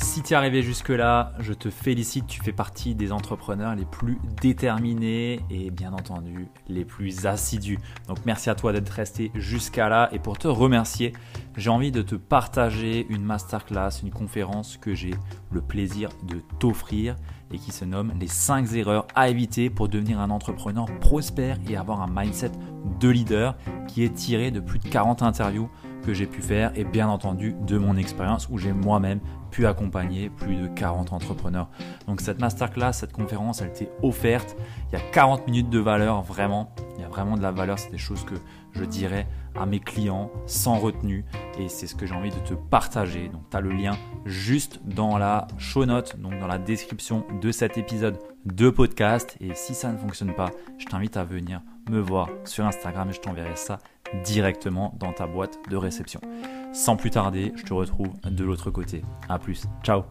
Si tu es arrivé jusque-là, je te félicite, tu fais partie des entrepreneurs les plus déterminés et bien entendu les plus assidus. Donc merci à toi d'être resté jusqu'à là et pour te remercier, j'ai envie de te partager une masterclass, une conférence que j'ai le plaisir de t'offrir et qui se nomme les 5 erreurs à éviter pour devenir un entrepreneur prospère et avoir un mindset de leader qui est tiré de plus de 40 interviews que j'ai pu faire et bien entendu de mon expérience où j'ai moi-même pu accompagner plus de 40 entrepreneurs. Donc cette masterclass, cette conférence, elle t'est offerte. Il y a 40 minutes de valeur, vraiment. Il y a vraiment de la valeur. C'est des choses que je dirais à mes clients sans retenue et c'est ce que j'ai envie de te partager. Donc tu as le lien juste dans la show note, donc dans la description de cet épisode de podcast. Et si ça ne fonctionne pas, je t'invite à venir me voir sur Instagram et je t'enverrai ça directement dans ta boîte de réception. Sans plus tarder, je te retrouve de l'autre côté. A plus, ciao